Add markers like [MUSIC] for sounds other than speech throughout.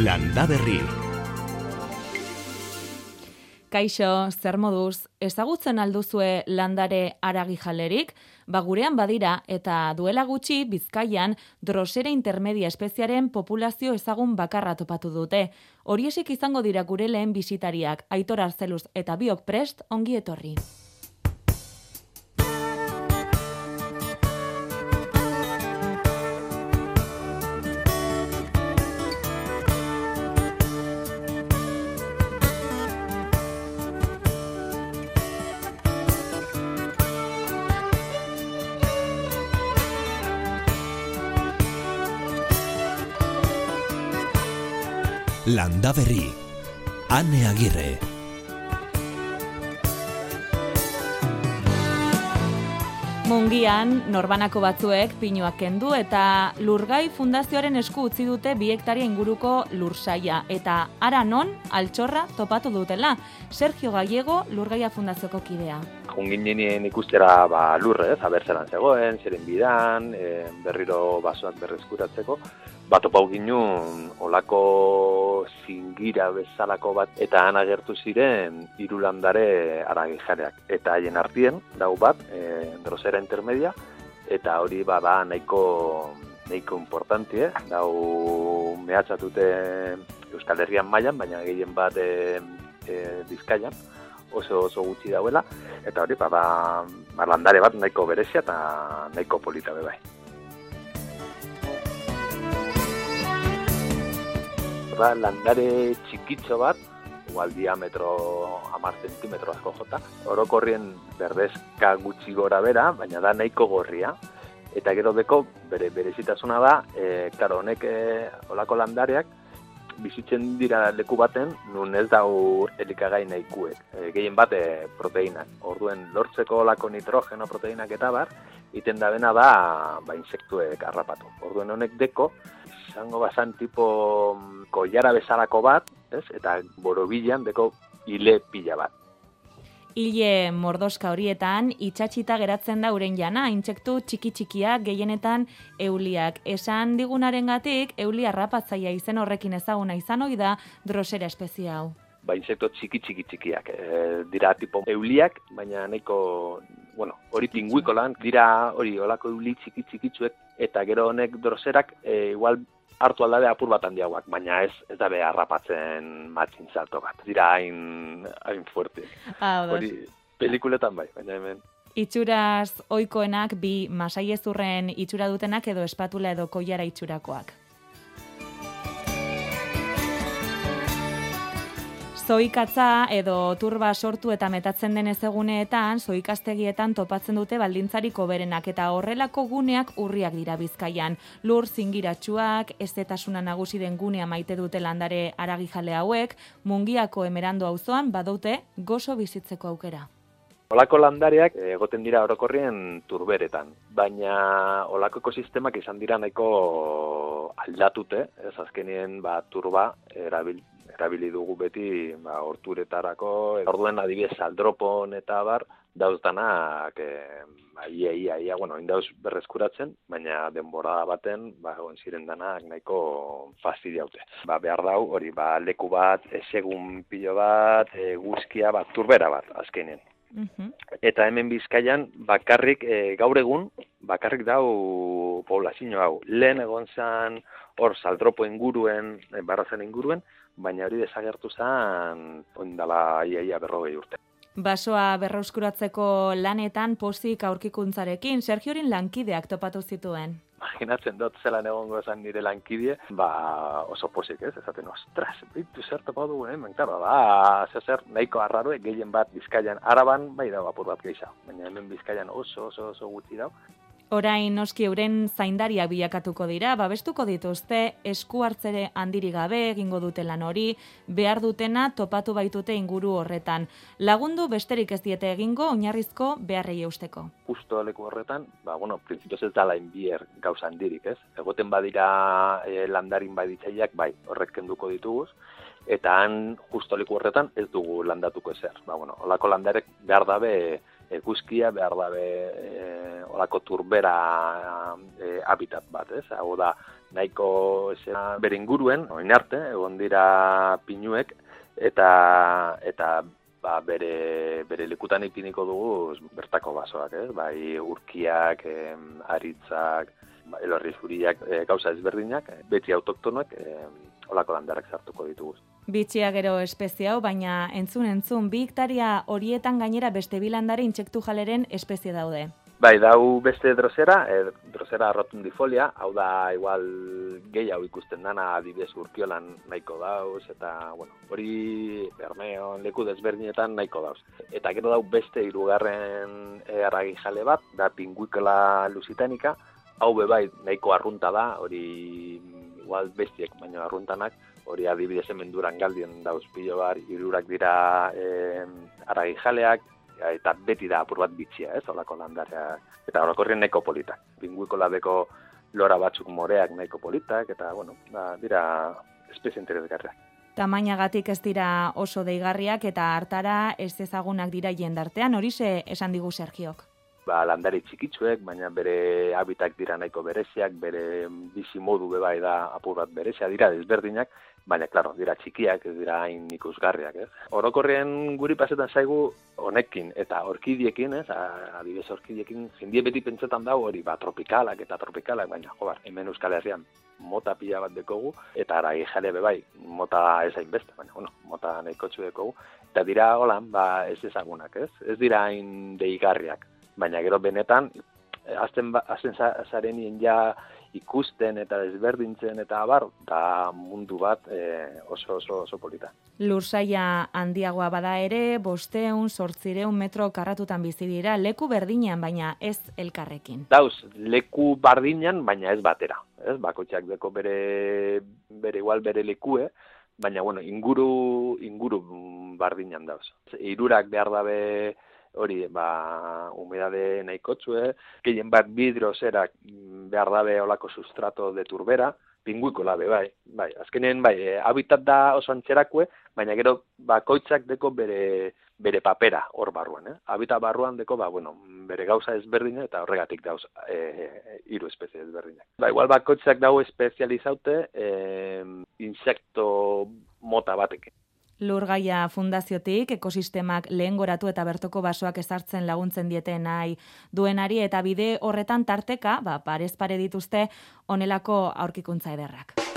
Landa Berri. Kaixo, zer moduz, ezagutzen alduzue landare aragi jalerik? Ba gurean badira eta duela gutxi Bizkaian drosera intermedia espeziaren populazio ezagun bakarra topatu dute. Horiesik izango dira gure lehen bisitariak, Aitor Arzeluz eta Biok Prest ongi etorri. Landa Berri. Ane Agirre. Mungian, norbanako batzuek pinuak kendu eta Lurgai Fundazioaren esku utzi dute bi hektaria inguruko lursaia eta ara non altxorra topatu dutela. Sergio Gallego, Lurgaia Fundazioko kidea. Jungin ikustera ba, lurre, ez, abertzeran zegoen, zeren bidan, e, berriro basoak berrezkuratzeko, bat opau ginun olako zingira bezalako bat eta han agertu ziren hiru landare aragi jareak eta haien artien dau bat e, drosera intermedia eta hori bada nahiko nahiko importanti, eh? dau mehatxatute Euskal Herrian mailan, baina gehien bat e, e, Bizkaian oso oso gutxi dauela eta hori bada ba, landare bat nahiko berezia eta nahiko polita bai. Da landare txikitxo bat, igual diametro amar zentimetro asko jota. Orokorrien berdezka gutxi gora bera, baina da nahiko gorria. Eta gero deko, bere berezitasuna da, e, karo, honek e, olako landareak, bizitzen dira leku baten, nun ez dau elikagai nahikuek. E, gehien bat e, proteinak. Orduen lortzeko olako nitrogeno proteinak eta bar, iten da bena da ba, insektuek harrapatu. Orduen honek deko, izango bazan tipo mm, koiara bezalako bat, ez? Eta borobilan deko hile pila bat. Ile mordoska horietan, itxatxita geratzen da uren jana, intsektu txiki-txikiak gehienetan euliak. Esan digunaren gatik, eulia rapatzaia izen horrekin ezaguna izan hoi da drosera espezia hau. Ba, insektu txiki-txiki-txikiak. E, dira tipo euliak, baina nahiko, bueno, hori pinguiko lan, dira hori olako euli txiki-txikitzuek, eta gero honek droserak, e, igual hartu aldade apur bat handiagoak, baina ez ez da behar rapatzen matxin salto bat. Dira hain, hain fuerte. Ah, Hori, pelikuletan bai, baina hemen. Itxuraz oikoenak bi masaiezurren itxura dutenak edo espatula edo koiara itxurakoak. Zoikatza edo turba sortu eta metatzen den ezeguneetan, zoikastegietan topatzen dute baldintzarik berenak eta horrelako guneak urriak dira bizkaian. Lur zingiratsuak, estetasuna nagusi den gunea maite dute landare aragijale hauek, mungiako emerando auzoan badute gozo bizitzeko aukera. Olako landareak egoten dira orokorrien turberetan, baina olako ekosistemak izan dira nahiko aldatute, ez azkenien ba, turba erabil, erabili dugu beti ba, horturetarako, orduen adibidez aldropon eta bar, dauztanak, e, ba, ia, ia, ia, bueno, indauz berrezkuratzen, baina denbora baten, ba, egon ziren danak nahiko fastidia haute. Ba, behar dau, hori, ba, leku bat, esegun pilo bat, e, guzkia bat, turbera bat, azkenien. Eta hemen bizkaian, bakarrik, e, gaur egun, bakarrik dau poblazio hau. Lehen egon zan, hor, saldropo inguruen, e, barrazen inguruen, baina hori desagertu zen ondala iaia berrogei urte. Basoa berrauskuratzeko lanetan pozik aurkikuntzarekin, Sergiorin lankideak topatu zituen. Imaginatzen dut zelan egongo esan nire lankidie, ba oso pozik ez, ezaten, ostras, bitu zer topa du, eh? Ben, claro, ba, zer nahiko arraro, gehien bat bizkaian, araban, bai da, apur bat gehiago, baina hemen bizkaian oso, oso, oso gutxi dau, Orain noski euren zaindaria bilakatuko dira, babestuko dituzte esku hartzere handiri gabe egingo dute lan hori, behar dutena topatu baitute inguru horretan. Lagundu besterik ez diete egingo oinarrizko beharrei eusteko. Justo leku horretan, ba bueno, printzipioz ez dala inbier gauza handirik, ez? Egoten badira e, landarin baditzaileak, bai, horrek kenduko dituguz eta han justo leku horretan ez dugu landatuko ezer. Ba bueno, holako landarek behar dabe eguzkia behar dabe e, olako turbera e, habitat bat, ez? Hau da, nahiko zera bere inguruen, oin arte, egon dira pinuek, eta, eta ba, bere, bere lekutan ipiniko dugu bertako basoak, eh? bai urkiak, em, aritzak, elorri zuriak, e, gauza ezberdinak, e, beti autoktonoek, e, olako landarak sartuko ditugu. Bitxia gero espezie hau, baina entzun entzun, bi hektaria horietan gainera beste bilandare intsektu jaleren espezie daude. Bai, dau beste drosera, e, drosera rotundifolia, hau da igual gehiago ikusten dana adibidez urkiolan nahiko dauz, eta, bueno, hori bermeon leku desberdinetan nahiko dauz. Eta gero dau beste hirugarren e, arragi jale bat, da pinguikola lusitanika, hau bai nahiko arrunta da, hori igual bestiek baino arruntanak, hori adibidez hemen duran galdien dauz pilo bar, irurak dira e, arragi jaleak, eta beti da apur bat bitxia, ez, olako landarea, eta orokorrien nahiko politak. Pinguiko labeko lora batzuk moreak nahiko politak, eta, bueno, da, dira espezie interesgarriak. Tamainagatik ez dira oso deigarriak eta hartara ez ezagunak dira jendartean, hori ze esan digu Sergiok. Ba, landari txikitsuek, baina bere habitak dira nahiko bereziak, bere bizi modu bebai da apur bat berezia dira desberdinak, baina, klaro, dira txikiak, ez dira hain ikusgarriak, ez? Orokorrean guri pasetan zaigu honekin eta orkidiekin, ez? Adibidez orkidiekin, jendie beti pentsetan dago hori, ba, tropikalak eta tropikalak, baina, jo, bar, hemen Euskal Herrian mota pila bat dekogu, eta ara jale bebai, mota ez beste, baina, bueno, mota nahiko dekogu, eta dira holan, ba, ez ezagunak, ez? Ez dira hain deigarriak, baina gero benetan, azten, ba, azten zaren ja ikusten eta desberdintzen eta abar, da mundu bat e, oso, oso, oso polita. Lursaia handiagoa bada ere, bosteun, sortzireun metro karratutan bizi dira, leku berdinean, baina ez elkarrekin. Dauz, leku bardinean, baina ez batera. Ez, bakotxak deko bere, bere igual bere lekue, baina bueno, inguru, inguru bardinean dauz. Irurak behar dabe, hori ba humedade nahikotzue, gehien bat bidro zerak behar dabe olako sustrato de turbera, pinguiko labe, bai, bai, azkenen, bai, e, habitat da oso antxerakue, baina gero bakoitzak deko bere, bere papera hor barruan, eh? Habitat barruan deko, ba, bueno, bere gauza ezberdina eta horregatik dauz e, iru espezie ezberdinak. Ba, igual bakoitzak dago espezializaute e, insekto mota batekin. Lurgaia fundaziotik ekosistemak lehen goratu eta bertoko basoak ezartzen laguntzen diete nahi duenari eta bide horretan tarteka, ba, parez pare dituzte onelako aurkikuntza ederrak.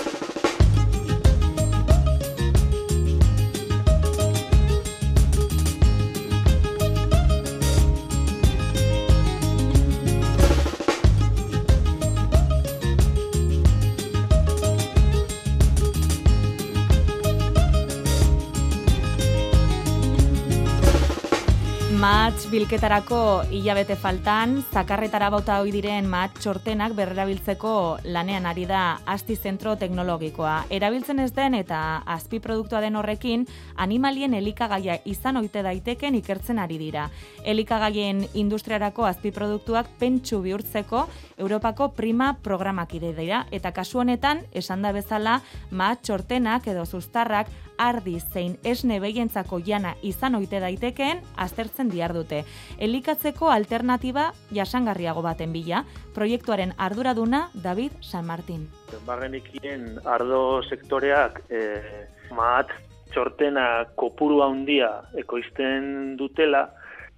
Matz bilketarako hilabete faltan, zakarretara bauta hoi diren matz txortenak berrerabiltzeko lanean ari da asti zentro teknologikoa. Erabiltzen ez den eta azpi produktua den horrekin, animalien elikagaia izan oite daiteken ikertzen ari dira. Elikagaien industriarako azpi produktuak pentsu bihurtzeko Europako prima programak ide dira. Eta kasu honetan, esan da bezala, matz txortenak edo zuztarrak ardi zein esne behientzako jana izan oite daitekeen aztertzen diar dute. Elikatzeko alternatiba jasangarriago baten bila, proiektuaren arduraduna David San Martin. Bagenikien ardo sektoreak eh, maat txortena kopuru handia ekoizten dutela,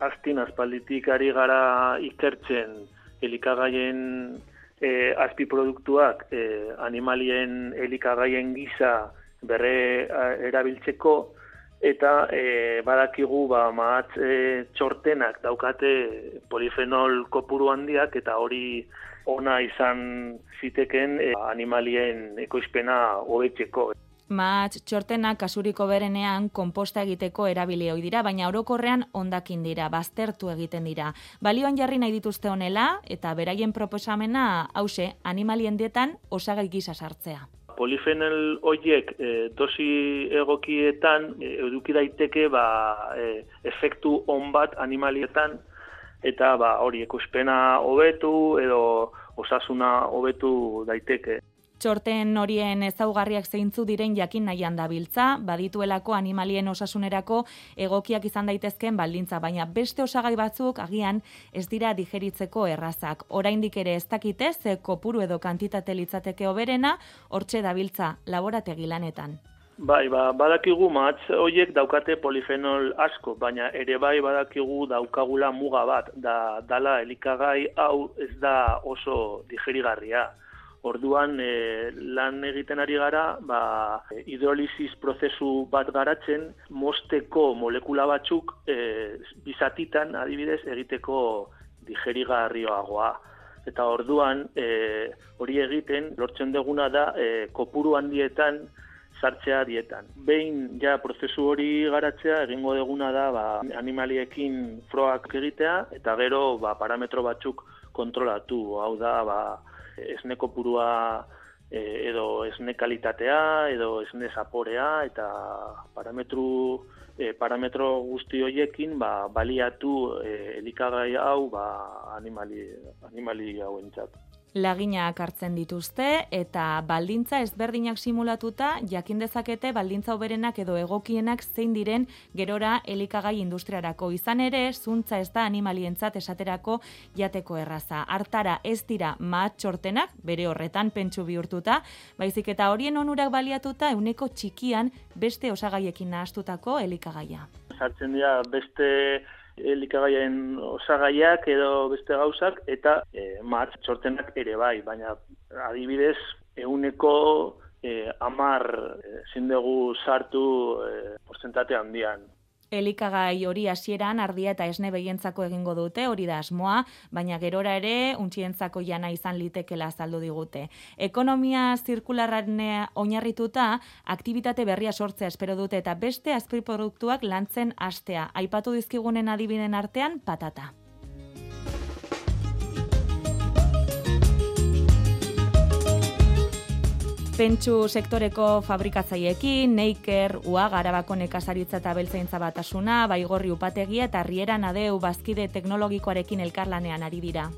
aztin azpalditik ari gara ikertzen elikagaien e, azpi produktuak e, animalien elikagaien gisa berre erabiltzeko eta e, badakigu ba mahatz e, txortenak daukate polifenol kopuru handiak eta hori ona izan ziteken e, animalien ekoizpena hobetzeko. Matz txortena kasuriko berenean konposta egiteko erabili ohi dira, baina orokorrean ondakin dira, baztertu egiten dira. Balioan jarri nahi dituzte honela eta beraien proposamena hause animalien dietan osagai gisa sartzea polifenol horiek e, dosi egokietan e, eduki daiteke ba, e, efektu on bat animalietan eta ba, hori ekuspena hobetu edo osasuna hobetu daiteke. Txorten horien ezaugarriak zeintzu diren jakin nahian dabiltza, badituelako animalien osasunerako egokiak izan daitezkeen baldintza, baina beste osagai batzuk agian ez dira digeritzeko errazak. Oraindik ere ez dakite ze kopuru edo kantitate litzateke oberena, hortxe dabiltza laborategi lanetan. Bai, ba, badakigu matz horiek daukate polifenol asko, baina ere bai badakigu daukagula muga bat, da dala elikagai hau ez da oso digerigarria. Orduan e, lan egiten ari gara, ba, hidrolisis prozesu bat garatzen, mosteko molekula batzuk e, bizatitan adibidez egiteko digerigarrioagoa. Eta orduan e, hori egiten lortzen deguna da e, kopuru handietan sartzea dietan. Behin ja prozesu hori garatzea egingo deguna da ba, animaliekin froak egitea eta gero ba, parametro batzuk kontrolatu. Hau da, ba, esne kopurua e, edo esne kalitatea edo esne zaporea eta parametru e, parametro guzti hoiekin ba, baliatu e, elikagai hau ba, animali, animali hauentzat laginak hartzen dituzte eta baldintza ezberdinak simulatuta jakin dezakete baldintza oberenak edo egokienak zein diren gerora elikagai industriarako izan ere zuntza ez da animalientzat esaterako jateko erraza. Hartara ez dira matxortenak bere horretan pentsu bihurtuta, baizik eta horien onurak baliatuta euneko txikian beste osagaiekin nahastutako elikagaia. Sartzen dira beste elikagaien osagaiak edo beste gauzak eta e, martz txortenak ere bai, baina adibidez euneko e, amar e, zindegu sartu e, porzentate handian elikagai hori hasieran ardia eta esne begientzako egingo dute, hori da asmoa, baina gerora ere untxientzako jana izan litekela azaldu digute. Ekonomia zirkularran oinarrituta, aktivitate berria sortzea espero dute eta beste azpiproduktuak lantzen astea. Aipatu dizkigunen adibiden artean, patata. Pentsu sektoreko fabrikatzaiekin, Neiker, Ua, Garabako nekazaritza eta beltzaintza batasuna, Baigorri upategia eta Riera Nadeu bazkide teknologikoarekin elkarlanean ari dira.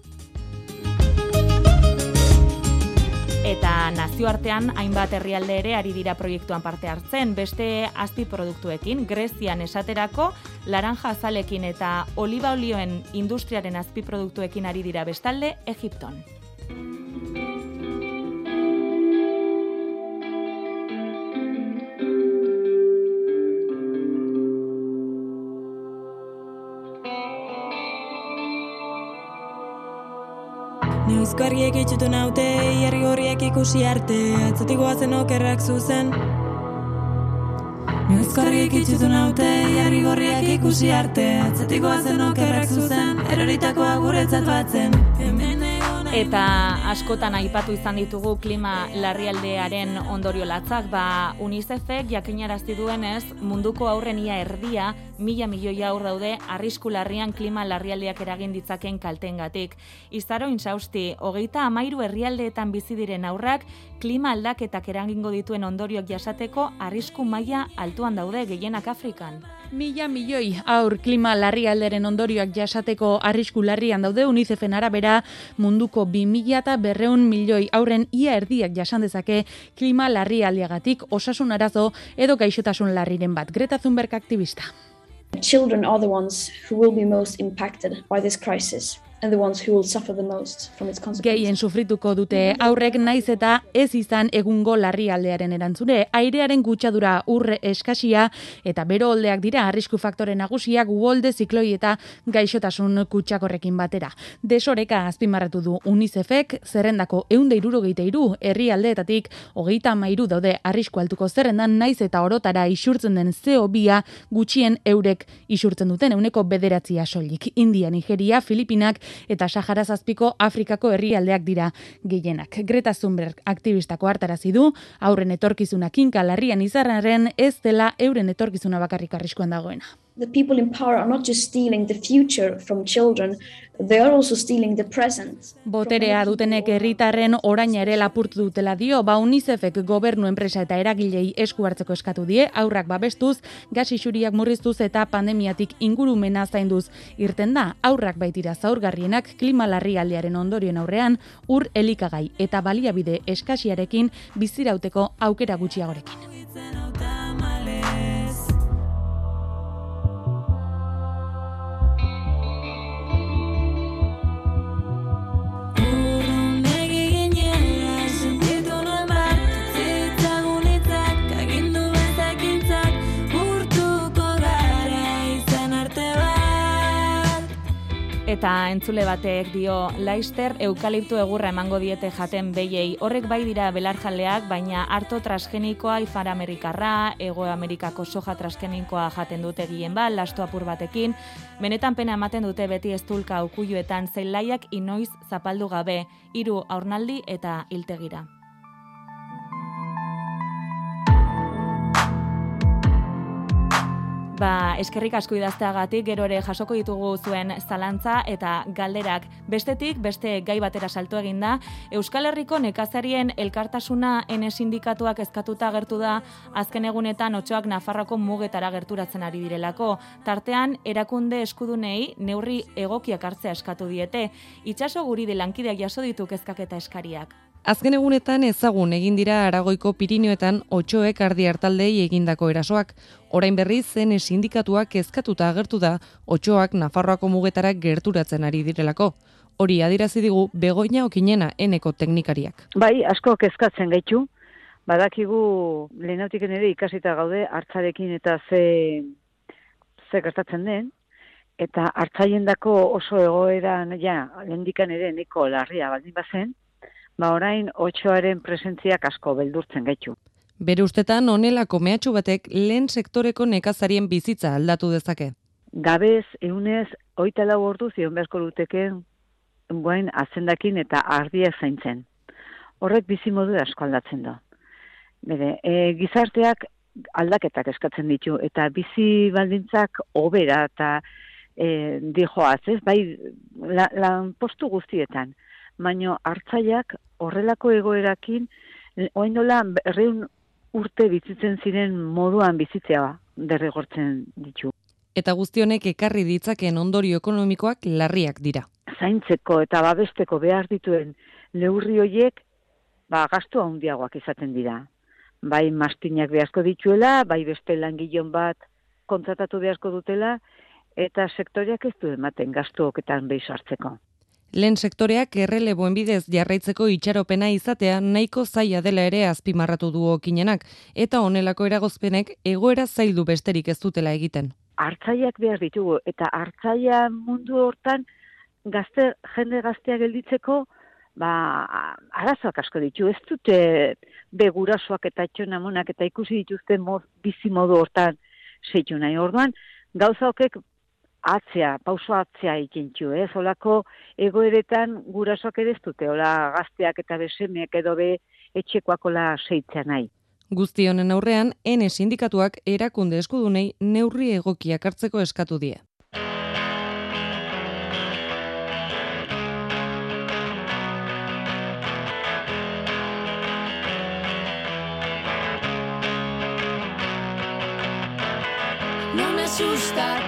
Eta nazioartean hainbat herrialde ere ari dira proiektuan parte hartzen, beste azpi produktuekin, Grezian esaterako, laranja azalekin eta oliba olioen industriaren azpi produktuekin ari dira bestalde, Egipton. Neuzkarriek itxutu naute, herri horriek ikusi arte, atzatik goazen okerrak zuzen. Neuzkarriek itxutu naute, herri horriek ikusi arte, atzatik goazen okerrak zuzen, eroritakoa guretzat batzen. Eta askotan aipatu izan ditugu klima larrialdearen ondorio latzak, ba UNICEFek jakinarazti duenez munduko aurren ia erdia mila milioi aur daude arrisku larrian klima larrialdeak eragin ditzaken kaltengatik. Izaro insausti, hogeita amairu herrialdeetan bizi diren aurrak klima aldaketak eragingo dituen ondorioak jasateko arrisku maila altuan daude gehienak Afrikan. Mila milioi aur klima larrialderen ondorioak jasateko arrisku larrian daude UNICEFen arabera munduko bi mila eta berreun milioi aurren ia erdiak jasan dezake klima larrialdiagatik osasun arazo edo gaixotasun larriren bat. Greta Thunberg aktivista. Children are the ones who will be most impacted by this crisis and the ones who will suffer the most from its consequences. Gehien sufrituko dute aurrek naiz eta ez izan egungo larrialdearen erantzune. Airearen gutxadura urre eskasia eta bero oldeak dira arrisku faktore nagusiak uolde zikloi eta gaixotasun kutsakorrekin batera. Desoreka azpimarratu du UNICEFek zerrendako eunde irurogeite iru herrialdeetatik hogeita mairu daude arrisku altuko zerrendan naiz eta orotara isurtzen den CO2 gutxien eurek isurtzen duten euneko bederatzia soilik. India, Nigeria, Filipinak eta Sahara zazpiko Afrikako herrialdeak dira gehienak. Greta Thunberg aktivistako hartarazi du, aurren etorkizuna kinka larrian izarraren ez dela euren etorkizuna bakarrik arriskuan dagoena. The people in power are not just stealing the future from children, they are also stealing the present. Boterea dutenek herritarren oraina ere lapurtu dutela dio, ba UNICEFek gobernu enpresa eta eragilei esku hartzeko eskatu die, aurrak babestuz, gas isuriak murriztuz eta pandemiatik ingurumena zainduz. Irten da, aurrak baitira zaurgarrienak klima larrialdiaren ondorioen aurrean, ur elikagai eta baliabide eskasiarekin bizirauteko aukera gutxiagorekin. Eta entzule batek dio, Laister eukaliptu egurra emango diete jaten behiei. Horrek bai dira belarjaleak, baina harto transgenikoa Ipar Amerikarra, Ego Amerikako soja transgenikoa jaten dute gien ba, lasto apur batekin. Benetan pena ematen dute beti eztulka ukuiluetan zelaiak inoiz zapaldu gabe, hiru aurnaldi eta iltegira. Ba, eskerrik asko idazteagatik, gero ere jasoko ditugu zuen zalantza eta galderak. Bestetik, beste gai batera salto eginda, Euskal Herriko nekazarien elkartasuna ene sindikatuak ezkatuta gertu da azken egunetan otxoak Nafarroko mugetara gerturatzen ari direlako. Tartean, erakunde eskudunei neurri egokiak hartzea eskatu diete. Itxaso guri de lankideak jaso ditu kezkak eta eskariak. Azken egunetan ezagun egin dira Aragoiko Pirinioetan otxoek ardi hartaldei egindako erasoak. Orain berriz zen sindikatuak kezkatuta agertu da otxoak Nafarroako mugetara gerturatzen ari direlako. Hori adirazi digu Begoña Okinena eneko teknikariak. Bai, asko kezkatzen gaitu. Badakigu lehenautik ere ikasita gaude hartzarekin eta ze ze gertatzen den eta hartzaiendako oso egoeran ja lehendikan ere neko larria baldin bazen, ba orain otxoaren presentziak asko beldurtzen gaitu. Bere ustetan honelako mehatxu batek lehen sektoreko nekazarien bizitza aldatu dezake. Gabez, eunez, oita lau ordu zion beharko luteken guain azendakin eta ardiak zaintzen. Horrek bizimodu asko aldatzen da. Bere, e, gizarteak aldaketak eskatzen ditu eta bizi baldintzak obera eta e, dijoaz, ez? Bai, la, postu guztietan. Baino hartzaiak horrelako egoerakin orain dola berreun urte bizitzen ziren moduan bizitzea derrigortzen ditu. Eta guztionek ekarri ditzaken ondorio ekonomikoak larriak dira. Zaintzeko eta babesteko behar dituen neurri hoiek ba gastu handiagoak izaten dira. Bai mastinak beharko dituela, bai beste langilon bat kontratatu beharko dutela eta sektoriak ez du ematen gastuoketan behiz hartzeko. Lehen sektoreak erreleboen bidez jarraitzeko itxaropena izatea nahiko zaila dela ere azpimarratu du okinenak, eta honelako eragozpenek egoera zaildu besterik ez dutela egiten. Hartzaiak behar ditugu, eta hartzaia mundu hortan gazte, jende gaztea gelditzeko, ba, arazoak asko ditu. Ez dute begurasoak eta txonamonak eta ikusi dituzten moz, bizi modu hortan zeitu nahi. Orduan, gauza hokek atzea, pauso atzea ikintxu, ez? Olako egoeretan gurasoak ere ez dute, ola gazteak eta besemeak edo be etxekoak ola seitzea nahi. Guzti honen aurrean, ene sindikatuak erakunde eskudunei neurri egokiak hartzeko eskatu die. No me asusta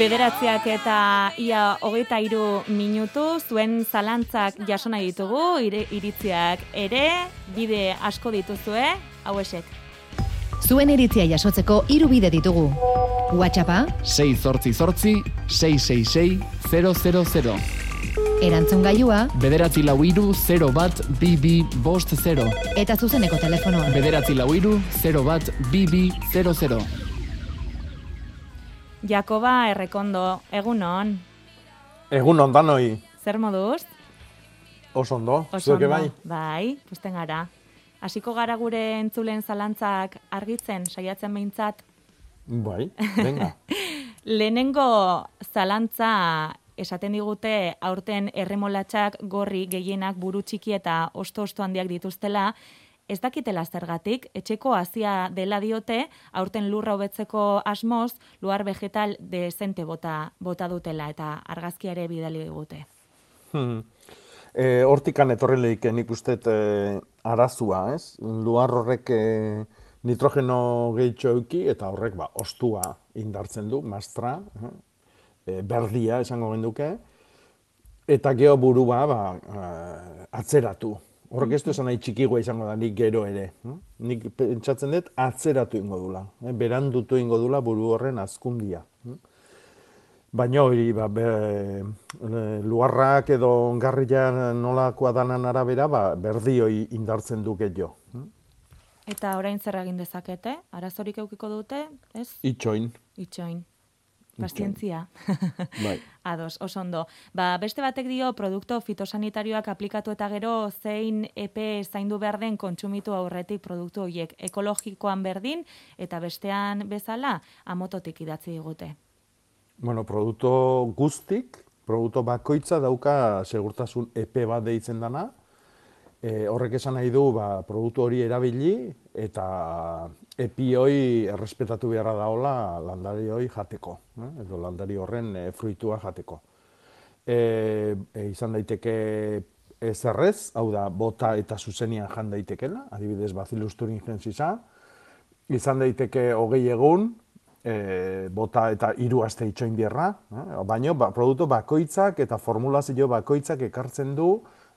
Bederatziak eta ia hogeita iru minutu, zuen zalantzak jaso nahi ditugu, ire, iritziak ere, bide asko dituzue, hau esek. Zuen iritzia jasotzeko hiru bide ditugu. WhatsAppa, 6 zortzi zortzi, 666 000. erantzun gailua Bederatzi lau iru, 0 bat, BB bost 0. eta zuzeneko telefonoa. Bederatzi lau iru, 0 bat, BB 00. Jakoba Errekondo, egunon. Egun ondanoi, Zer moduz? oso ondo, zueke ondo. bai. Bai, pusten gara. Hasiko gara gure entzulen zalantzak argitzen, saiatzen behintzat. Bai, venga. [LAUGHS] Lehenengo zalantza esaten digute aurten erremolatxak gorri gehienak buru txiki eta osto-osto handiak dituztela, ez dakitela zergatik, etxeko hazia dela diote, aurten lurra hobetzeko asmoz, luar vegetal dezente bota, bota dutela eta argazkia ere bidali digute. Hmm. E, hortikan etorri lehike nik uste e, arazua, ez? Luar horrek e, nitrogeno gehitxo euki eta horrek ba, ostua indartzen du, mastra, eh? e, berdia esango genduke, eta geho burua ba, eh, atzeratu. Horrek ez du esan nahi txikigoa izango da nik gero ere. hm? Nik pentsatzen dut atzeratu ingo dula. Eh? Berandutu ingo dula buru horren azkundia. hm? Baina hori, ba, be, e, luarrak edo ongarria nolakoa danan arabera, ba, berdioi indartzen du gehiago. hm? Eta orain zer egin dezakete? Arazorik eukiko dute, ez? Itxoin. Itxoin. Pazientzia. [LAUGHS] Bai. Ados, oso ondo. Ba, beste batek dio produkto fitosanitarioak aplikatu eta gero zein epe zaindu behar den kontsumitu aurretik produktu horiek ekologikoan berdin eta bestean bezala amototik idatzi digute. Bueno, produkto guztik, produkto bakoitza dauka segurtasun epe bat deitzen dana. E, horrek esan nahi du, ba, produktu hori erabili eta epi hoi errespetatu beharra daola landari hoi jateko, eh? edo landari horren e, fruitua jateko. E, e, izan daiteke ezerrez, hau da, bota eta zuzenian jan daitekela, adibidez Bacillus thuringiensisa, izan daiteke hogei egun, e, bota eta hiru aste itxoin bierra, eh? baina ba, produktu bakoitzak eta formulazio bakoitzak ekartzen du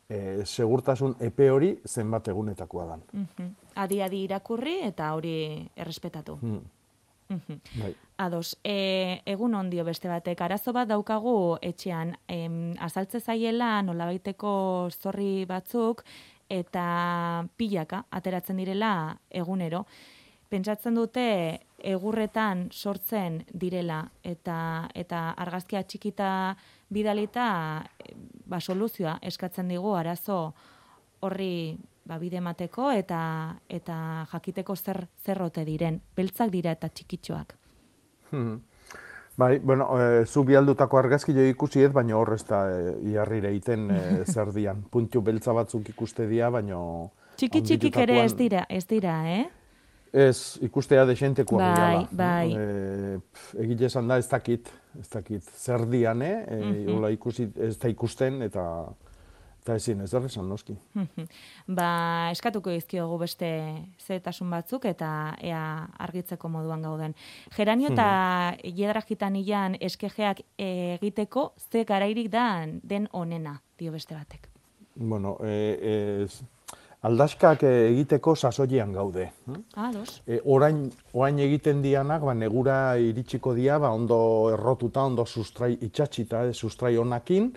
e, segurtasun epe hori zenbat egunetakoa dan. Mhm. Adi-adi irakurri eta hori errespetatu. Hmm. Mhm. Bai. Ados, e, egun ondio beste batek, arazo bat daukagu etxean, em, azaltze zaiela nolabaiteko zorri batzuk eta pilaka ateratzen direla egunero. Pentsatzen dute egurretan sortzen direla eta eta argazkia txikita bidalita e, ba, soluzioa eskatzen digu arazo horri ba, bide emateko eta eta jakiteko zer zerrote diren. Beltzak dira eta txikitxoak. Hmm. Bai, bueno, e, zu bialdutako argazki jo ikusi ez, baina hor ez da e, iarrire egiten e, [LAUGHS] zer dian. Puntu beltza batzuk ikuste dira, baina... Txiki txikik ere ez dira, ez dira, eh? Ez, ikustea desentekoa Bai, gehiala. bai. E, pf, egile esan da ez dakit, ez dakit. Zer dian, eh? E, Mhm. hola ikusi, ez da ikusten, eta eta ezin, ez esan noski. ba, eskatuko dizkiogu beste zetasun batzuk eta ea argitzeko moduan gauden. Geranio eta jedragitanian eskejeak egiteko ze garairik da den onena, dio beste batek. Bueno, e, ez, aldaskak e, egiteko sasoian gaude. Ados. E, orain, orain egiten dianak, ba, negura iritsiko dia, ba, ondo errotuta, ondo sustrai itxatxita, eh, sustrai honakin,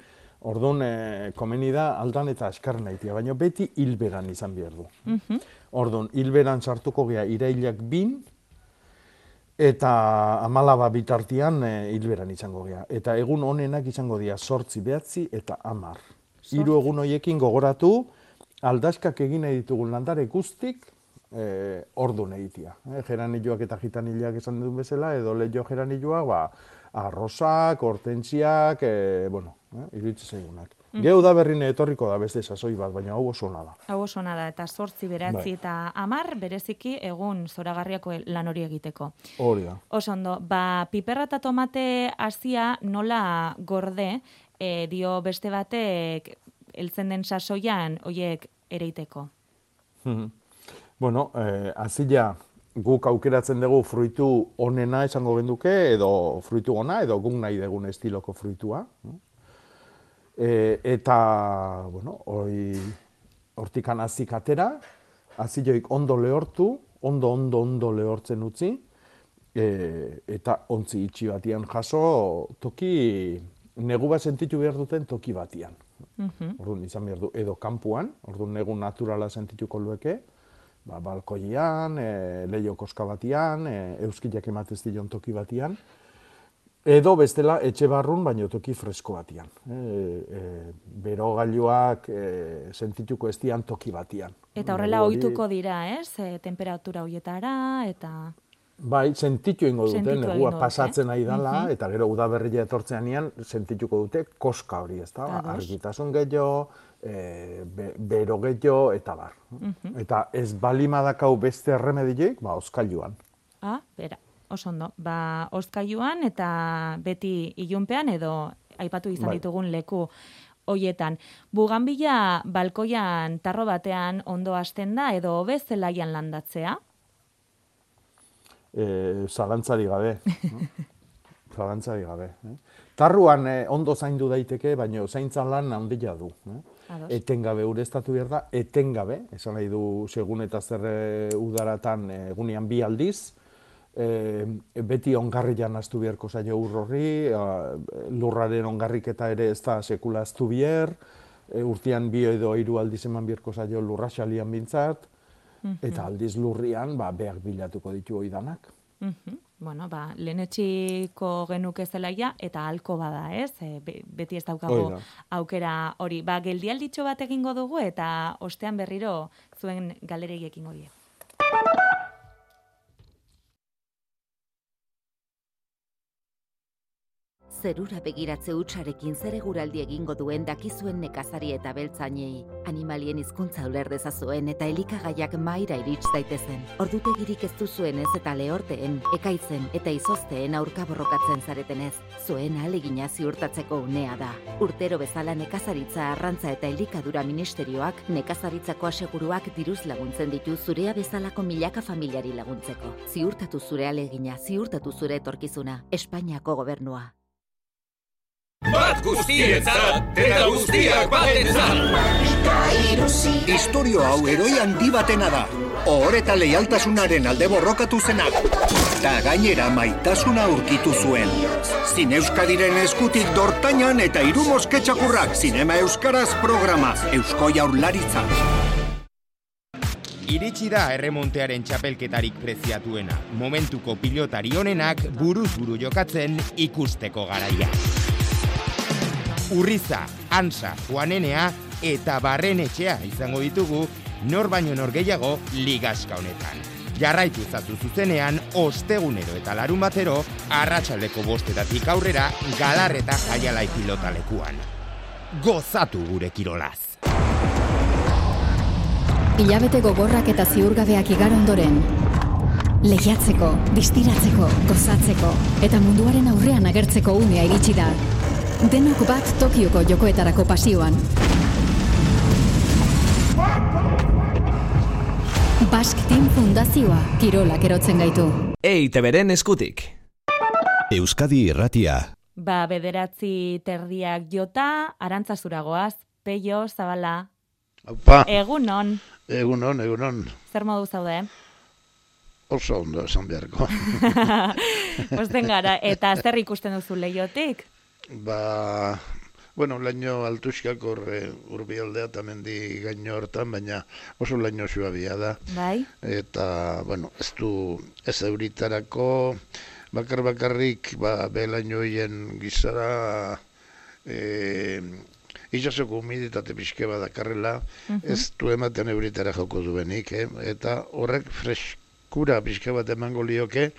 orduan e, komeni da aldan eta askar nahitia, baina beti hilberan izan behar du. Mhm. Orduan, hilberan sartuko gea irailak bin, eta amalaba bitartian e, hilberan izango gea. Eta egun honenak izango dira sortzi, behatzi eta amar. Hiru egun hoiekin gogoratu, aldaskak egin nahi ditugun landare guztik, e, ordun egitea. E, geranilloak eta gitanilak esan duen bezala, edo lehio geranilloak, ba, arrosak, hortentziak, e, bueno, e, iruditzen zaigunak. Mhm. Geu da berrine etorriko da beste sasoi bat, baina hau oso da. Hau oso da, eta sortzi beratzi Bai. eta amar bereziki egun zoragarriako lan hori egiteko. Hori da. Oso ondo, ba, piperra eta tomate hasia nola gorde, e, dio beste batek, heltzen den sasoian, hoiek ereiteko. [LAUGHS] Bueno, eh, azila guk aukeratzen dugu fruitu onena esango genduke, edo fruitu ona, edo guk nahi dugun estiloko fruitua. E, eta, bueno, hori hortikan azik atera, aziloik ondo lehortu, ondo, ondo, ondo lehortzen utzi, e, eta ontzi itxi batian jaso, toki, negu bat sentitu behar duten toki batian. Mhm. Orduan izan behar du edo kanpuan, orduan negu naturala sentituko lueke, ba, balkoian, e, leio koska batian, e, euskilak ematez dion toki batian, Edo bestela etxe barrun, baino toki fresko batian. E, e, bero gailuak e, sentituko ez dian toki batian. Eta horrela ohituko dira, ez? E, temperatura hoietara eta Bai, sentitu ingo dute, Sentitu negua dute. pasatzen ari dala, Mhm. eta gero udaberria etortzean ean, sentituko dute koska hori, ez da? Argitasun gehiago, e, be, bero gehiago, eta bar. Mhm. Eta ez balimadakau beste erremedioik, ba, oskailuan. Ah, bera, oso ondo. Ba, oskailuan eta beti ilunpean edo aipatu izan Bai. ditugun leku hoietan. Buganbila balkoian tarro batean ondo hasten da edo hobe zelaian landatzea? E, zalantzari gabe. [LAUGHS] no? zalantzari gabe. Eh? Tarruan eh, ondo zaindu daiteke, baina zaintzan lan handia du. Eh? Etengabe ureztatu behar da, etengabe, esan nahi du segun eta zer eh, udaratan eh, egunean bi aldiz, e, beti ongarrian astu beharko zaio ur horri, a, lurraren ongarriketa ere ez da sekula astu behar, e, urtean bi edo hiru aldiz eman beharko zaio lurraxalian bintzat, eta aldiz lurrian ba, behar bilatuko ditu oidanak. Mhm. Bueno, ba, lehenetxiko genuke zelaia eta halko bada, ez? E, be- beti ez daukago Hori da. aukera hori. Ba, geldialditxo bat egingo dugu eta ostean berriro zuen galerei ekingo die. Zerura begiratze hutsarekin zer eguraldi egingo duen dakizuen nekazari eta beltzainei. Animalien hizkuntza uler dezazuen eta elikagaiak maira irits daitezen. Ordutegirik ez duzuen ez eta lehorteen, ekaitzen eta izozteen aurka borrokatzen zaretenez. Zuen ahalegina ziurtatzeko unea da. Urtero bezala nekazaritza arrantza eta elikadura ministerioak nekazaritzako aseguruak diruz laguntzen ditu zurea bezalako milaka familiari laguntzeko. Ziurtatu zure ahalegina, ziurtatu zure etorkizuna. Espainiako gobernua. Bat guztietzat, eta guztiak batentzat. Historio hau heroi handi batena da. Ohor eta leialtasunaren alde borrokatu zenak. Ta gainera maitasuna aurkitu zuen. Zine Euskadiren eskutik dortainan eta hiru mosketxakurrak Zinema Euskaraz programa Eusko Jaurlaritza. Iritsi da erremontearen txapelketarik preziatuena. Momentuko pilotari honenak buruz buru jokatzen ikusteko garaia. Urriza, Ansa, Juanenea eta Barrenetxea izango ditugu nor baino nor gehiago ligaska honetan. Jarraitu zatu zuzenean, ostegunero eta larun batero, arratsaldeko bostetatik aurrera, galar eta jaialai pilotalekuan. Gozatu gure kirolaz! Hilabete gogorrak eta ziurgabeak igaro ondoren. Lehiatzeko, distiratzeko, gozatzeko eta munduaren aurrean agertzeko unea iritsi da. Denok bat Tokioko jokoetarako pasioan. Bask Team Fundazioa kirolak erotzen gaitu. EITBren eskutik. Euskadi irratia. Ba, bederatzi terdiak jota, arantzazuragoaz, peio, zabala, Aupa, egunon, egunon, egunon. zer modu zaude? Oso ondo esan beharko. [LAUGHS] Osten gara, eta zer ikusten duzu leiotik? Ba, bueno, laino altuskak hor eh, urbialdea eta mendi gaino hortan, baina oso laino suabia da. Bai? Eta, bueno, ez du ez euritarako, bakar bakarrik, ba, belainoien gizara, e, itxasoko humiditate pixke badakarrela, Mhm. ez du ematen euritara joko duenik, eh? eta horrek freskura pixke bat emango lioke,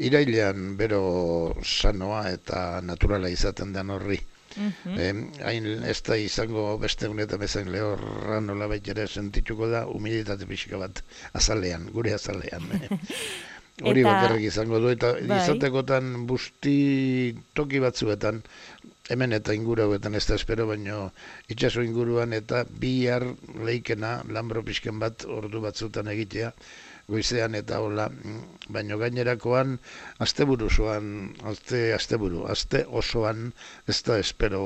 irailean bero sanoa eta naturala izaten den horri. Mhm. Eh, hain ez da izango beste unetan bezain lehorra nola ere sentituko da humiditate pixka bat azalean, gure azalean. Eh. [LAUGHS] Hori Eta- bakarrik izango du, eta Bai. izatekotan busti toki batzuetan, hemen eta inguru hauetan ez da espero, baino itxaso inguruan eta bihar leikena lambro pixken bat ordu batzutan egitea, goizean eta hola, mm, baino gainerakoan asteburu osoan, aste asteburu, aste osoan ez da espero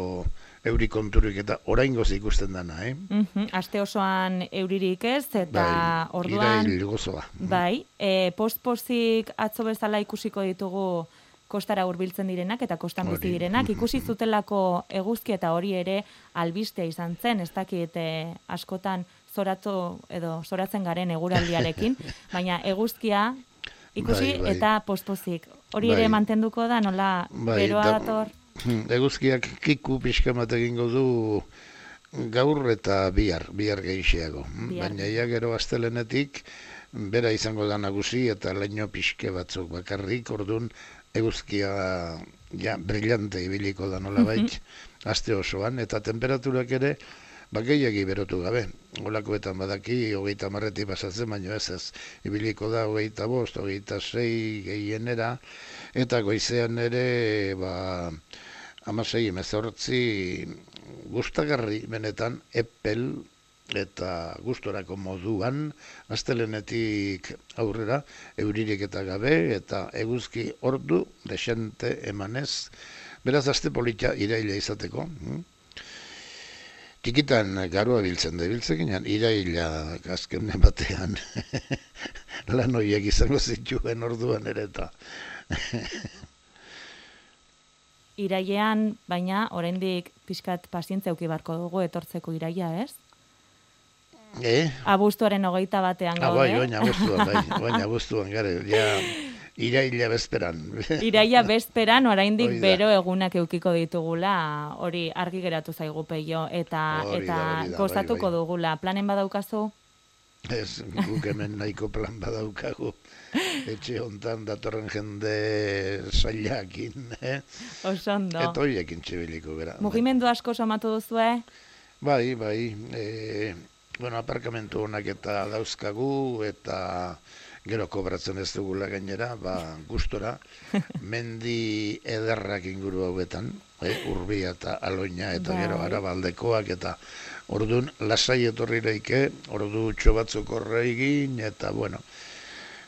euri konturik eta oraingoz ikusten dana, eh? Mhm, Aste osoan euririk ez, eta Bai, orduan... gozoa. Bai, e, post-postik atzo bezala ikusiko ditugu kostara hurbiltzen direnak eta kostan bizi direnak. Ikusi zutelako eguzki eta hori ere albistea izan zen, ez dakit e, askotan zoratu edo zoratzen garen eguraldiarekin, [LAUGHS] baina eguzkia Ikusi Bai, bai. eta pospozik. Hori ere Bai. mantenduko da, nola Bai, beroa da- dator. Hmm, [CLEARS THROAT] Eguzkiak kiku pixka bat egingo du gaur eta bihar, bihar gehiago. Bihar. Baina ia gero astelenetik bera izango da nagusi eta leño pixke batzuk bakarrik, ordun eguzkia ja brillante ibiliko da nolabait aste osoan eta temperaturak ere ba gehiagi berotu gabe. Olakoetan badaki hogeita marretik pasatzen, baino ez ez. Ibiliko da hogeita bost, hogeita sei gehienera, eta goizean ere, ba, amasei emezortzi gustagarri benetan epel eta gustorako moduan astelenetik aurrera euririk eta gabe eta eguzki ordu desente emanez beraz aste polita iraila izateko Tikitan garua biltzen da, biltzekinan iraila azken batean [LAUGHS] lan horiek izango zituen orduan ere eta [LAUGHS] Irailean, baina, oraindik pixkat pazientzia euki barko dugu etortzeko iraia, ez? Eh? Abuztuaren hogeita batean Ah, gaude. bai, baina abuztuan, bai, [LAUGHS] baina abuztuan, gare, ja, iraila bezperan. Iraia [LAUGHS] bezperan oraindik bero egunak eukiko ditugula, hori argi geratu zaigu peio eta Hori da, eta gozatuko bai, bai. dugula. Planen badaukazu? Ez, guk hemen nahiko plan badaukagu. [LAUGHS] Etxe hontan datorren jende zailakin, eh? Oso ondo. Eta horiekin txibiliko gara. Mugimendu asko somatu duzue? Bai, bai, e, bueno, aparkamentu honak eta dauzkagu, eta gero kobratzen ez dugula gainera, ba, gustora, [LAUGHS] mendi ederrak inguru hauetan, eh, urbia eta aloina, eta Bai. gero arabaldekoak, eta ordun lasai etorri leike, ordu txo batzuk horre egin, eta bueno,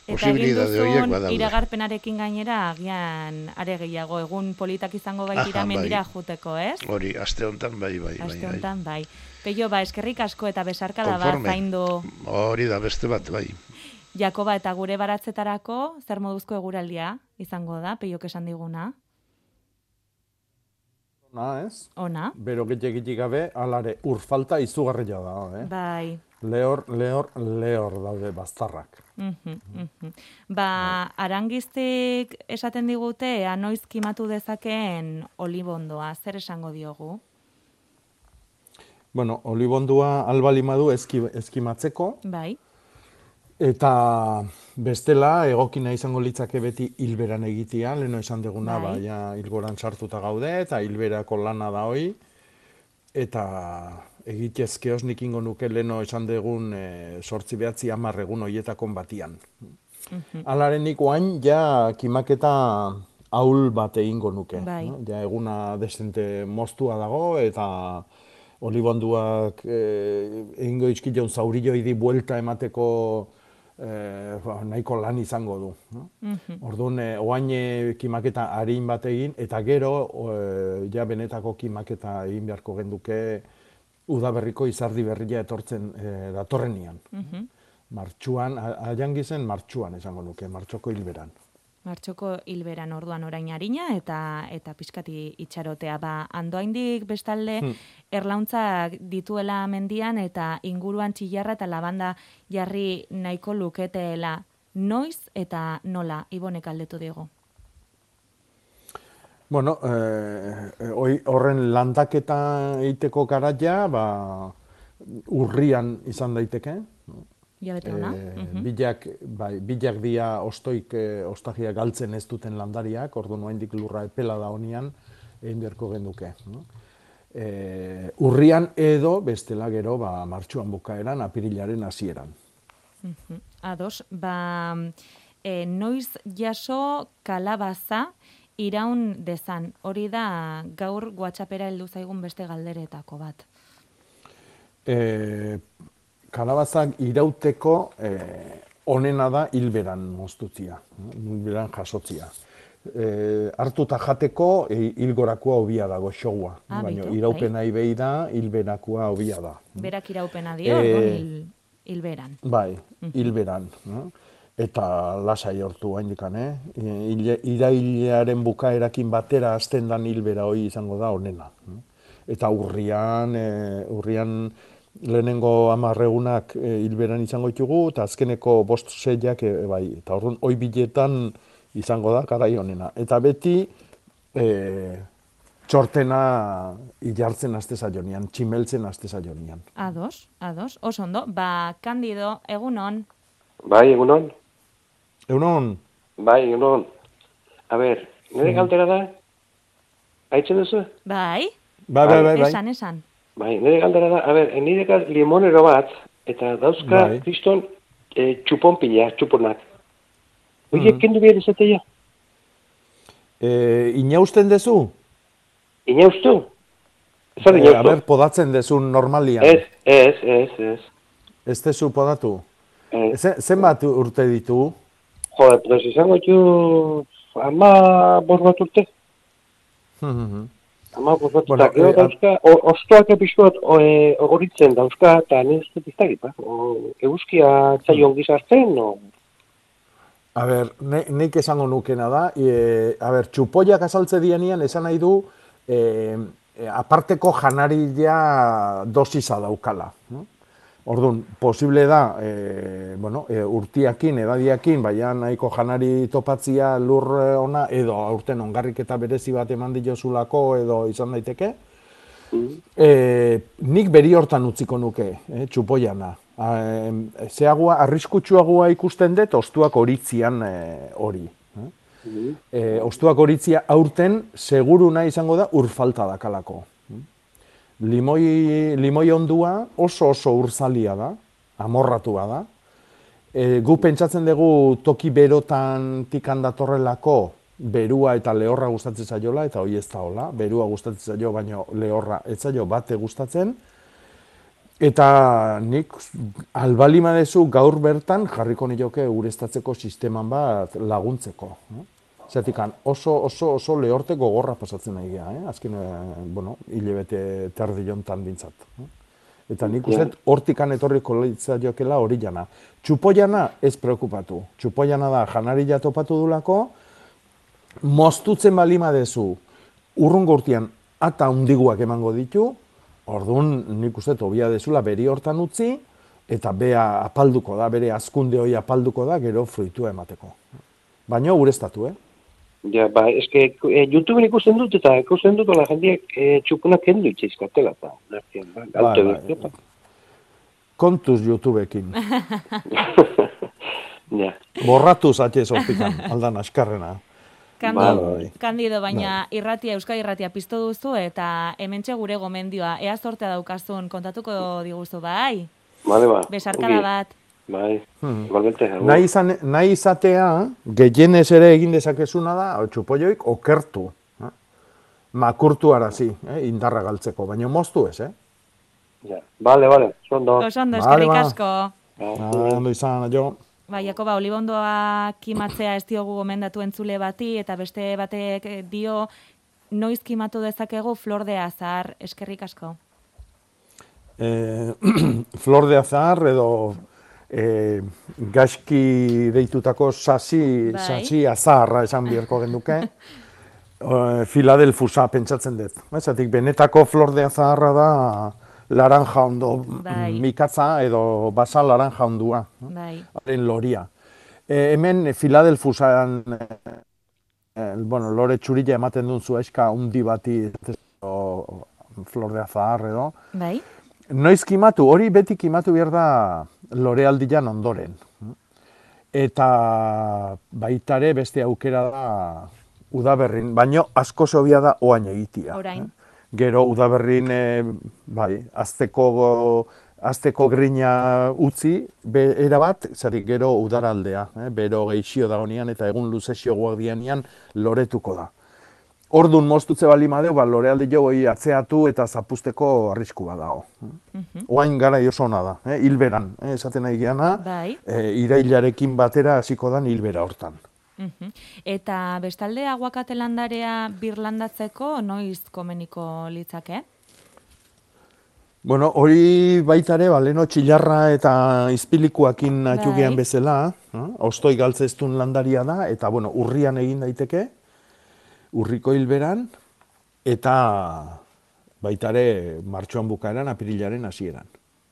Eta egin duzun iragarpenarekin gainera agian are gehiago egun politak izango baitira bai. mendira juteko, ez? Hori, aste hontan bai, bai, bai. Aste bai. honetan bai. Peio ba eskerrik asko eta besarkada bat Konforme. zaindu Hori da beste bat, bai. Jakoba eta gure baratzetarako zer moduzko eguraldia izango da, peiok esan diguna. Na, ez? Ona. Bero gehiagitik gabe, alare, ur falta izugarria da, eh? Bai. Lehor, lehor, lehor daude baztarrak. Mhm, mhm. Ba, arangiztik esaten digute, anoiz kimatu dezakeen olibondoa, zer esango diogu? Bueno, olibondua albalimadu eski, eskimatzeko, Bai. Eta bestela egokina izango litzake beti hilberan egitea, leno esan deguna, Bai. ba, ja hilgoran sartuta gaude, eta hilberako lana da hoi, eta egitezke nik ingo nuke leno esan degun e, sortzi behatzi hamar egun hoietakon batian. Mhm. Alaren nik oain, ja kimaketa ahul bat egingo nuke. Bai. no? Ja eguna desente moztua dago, eta olibonduak eh, egingo izkileun zaurilloi di buelta emateko eh, ba, nahiko lan izango du. No? Mhm. Orduan, eh, oain kimaketa arin bat egin, eta gero, eh, ja benetako kimaketa egin beharko genduke udaberriko izardi berria etortzen eh, datorrenian. Mhm. Martxuan, a- aian gizen martxuan esango nuke, martxoko hilberan. Martxoko hilberan orduan orain harina eta eta pixkati itxarotea ba andoaindik bestalde Hmm. erlauntzak dituela mendian eta inguruan txillarra eta labanda jarri nahiko luketeela noiz eta nola ibonek aldetu digu. Bueno, eh, eh, horren landaketa egiteko garaia, ba, urrian izan daiteke. Jabete ona. Eh, Mhm. bilak, bai, bilak dia ostoik, eh, ostagia galtzen ez duten landariak, ordu noaindik lurra epela da honian, egin beharko genduke. No? Eh, urrian edo, bestela gero, ba, martxuan bukaeran, apirilaren hasieran. Mhm. Ados, ba, e, noiz jaso kalabaza iraun dezan. Hori da gaur WhatsAppera heldu zaigun beste galderetako bat. E, kalabazak irauteko e, onena da hilberan moztutzia, hilberan jasotzia. E, hartuta jateko e, hilgorakoa hobia dago xogua, Ah, baina beitu, iraupena behi da, hilberakoa hobia da. Berak iraupena dio, Eh, hil, hilberan. Bai, hilberan. No? Eta lasai hortu haindikan, eh? Ile- Irailearen bukaerakin batera hasten dan hilbera hori izango da onena. Eta urrian, e, urrian lehenengo amarregunak e, hilberan izango ditugu, eta azkeneko bost seiak e, bai, eta orduan, oi biletan izango da, karai honena. Eta beti, e, txortena ilartzen azte zaionian, tximeltzen azte zaionian. Ados, ados, oso ondo. Ba, Kandido, egunon. Bai, egunon. Egunon. Bai, egunon. A ber, nire Mhm. galdera da? Aitzen duzu? Bai? Bai, bai, bai, bai. Esan, esan. Bai, nire galdera da, a ber, nire gaz limonero bat, eta dauzka, Bai. kriston, e, txupon pila, txuponak. Oie, kendu behar izatea? E, inausten dezu? Inaustu? Zer E, inaustu? a ber, podatzen dezu normalian. Ez, ez, ez, ez. Ez dezu podatu? Ez. Ze, zenbat urte ditu? Joder, pues izango ju, ama bost bat urte. [LAUGHS] Mhm. Ama bat Bueno, eh, dauzka, o- ostoak epizkot ogoritzen dauzka, eta nire ez dut izagit, ba? O, Eguzkia zaion gizartzen, o... A ber, ne, nik esango nukena da, e, a ber, txupoiak azaltze dianian esan nahi du, e, e, aparteko janarila dosisa daukala. no? Orduan, posible da, e, bueno, e, urtiakin, edadiakin, baina nahiko janari topatzia lur e, ona, edo aurten ongarrik eta berezi bat eman diozulako, edo izan daiteke, E, nik beri hortan utziko nuke, eh, txupoiana. E, zeagua, arriskutsuagoa ikusten dut, ostuak horitzian eh, hori. eh. E, ostuak horitzia aurten, seguru nahi izango da, urfalta dakalako. Limoi, limoi ondua oso oso urzalia da, amorratua da. E, gu pentsatzen dugu toki berotan tikan datorrelako berua eta lehorra gustatzen zaiola, eta hoi ez da hola, berua gustatzen zaio, baina lehorra ez zaio bate gustatzen. Eta nik albalima dezu gaur bertan jarriko nioke ureztatzeko sisteman bat laguntzeko. Zertikan oso, oso, oso lehorte gogorra pasatzen nahi gea, eh? azken, eh, bueno, hilebete terdi jontan bintzat. Eh? Eta nik uste hortikan etorriko jokela hori jana. Txupoiana ez preokupatu. Txupoiana da janarila topatu dulako, moztutzen balima dezu, urrungo urtean ata undiguak emango ditu, orduan nik uste dut hobia dezula beri hortan utzi, eta bea apalduko da, bere azkunde hori apalduko da, gero fruitua emateko. Baina ureztatu, eh? Ja, ba, eske, e, YouTubeen ikusten dut, eta ikusten dut, ola jendiek e, txupunak kendu itxizkatela, eta, nertien, ba, bai, dut, eta. Kontuz YouTubeekin. [LAUGHS] Ja. Borratu zatxe sortikan, [LAUGHS] aldan askarrena. Kando, Bai. Kandido, baina irratia, Euskadi irratia piztu duzu, eta hementxe gure gomendioa, ea zortea daukazun, kontatuko diguzu, bai? Vale, ba. Besarkada ongi. bat. Bai, Hmm. igualmente. Nahi, izan, nahi izatea, gehienez ere egin dezakezuna da, txupoioik okertu. Eh? Makurtu arazi, eh? indarra galtzeko, baina moztu ez, eh? Ja. Vale, vale, zondo. Oso ondo, Vale, asko. Ondo izan, jo. Ba, Jakoba, olibondoa kimatzea ez diogu gomendatu entzule bati, eta beste batek dio, noiz kimatu dezakegu flor de azar, eskerrik asko. Eh, [CLEARS THROAT] flor de azar edo eh, gaizki deitutako sasi, Bai. sasi azarra esan biherko genduke. Eh, [LAUGHS] Filadelfusa pentsatzen dut. Ezatik, benetako flor de azarra da laranja ondo Bai. mikatza edo basa laranja ondua. Bai. Loria. E, hemen Filadelfusan eh, bueno, lore txurila ematen duen zueska undi bati o, flor de azahar edo. Bai? Noiz kimatu, hori beti kimatu behar da lorealdian ondoren. Eta baitare beste aukera da udaberrin, baino asko zobia da oain egitia. Orain. Gero udaberrin, e, bai, azteko, azteko grina utzi, be, erabat, zari gero udaraldea, eh? bero geixio da honian eta egun luzesio guak dianian loretuko da. Ordun moztutze bali madeu, ba, lorealdi jo hoi atzeatu eta zapusteko arriskua dago. Oain gara oso ona da, eh? hilberan, eh? esaten nahi geana, Bai. eh, irailarekin batera hasiko dan hilbera hortan. Mhm. Eta bestalde aguakate landarea birlandatzeko noiz komeniko litzake? Bueno, hori baita ere, ba, leno txilarra eta izpilikuakin Bai. atxugean bezala, eh? ostoi galtzeztun landaria da, eta bueno, urrian egin daiteke, urriko hilberan, eta baita ere martxoan bukaeran, apirilaren hasieran.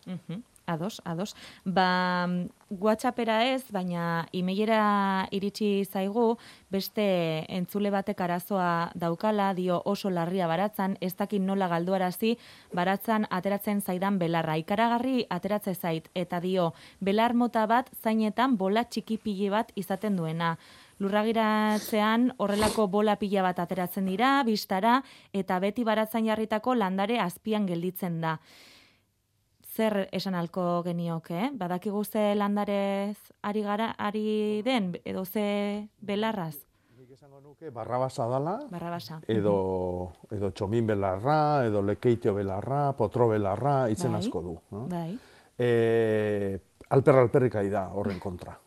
Mhm. Ados, ados. Ba, WhatsAppera ez, baina emailera iritsi zaigu, beste entzule batek arazoa daukala, dio oso larria baratzan, ez dakin nola galduarazi, baratzan ateratzen zaidan belarra. Ikaragarri ateratze zait, eta dio, belar mota bat zainetan bola txiki pili bat izaten duena. Lurragiratzean horrelako bola pila bat ateratzen dira, bistara, eta beti baratzan jarritako landare azpian gelditzen da zer esan alko genioke, eh? Badakigu ze landarez ari gara ari den edo ze belarraz. Esango nuke barrabasa dala. Barrabasa. Edo edo txomin belarra, edo lekeitio belarra, potro belarra, itzen Bai, asko du, no? Bai. Eh, alper alperrik da horren kontra.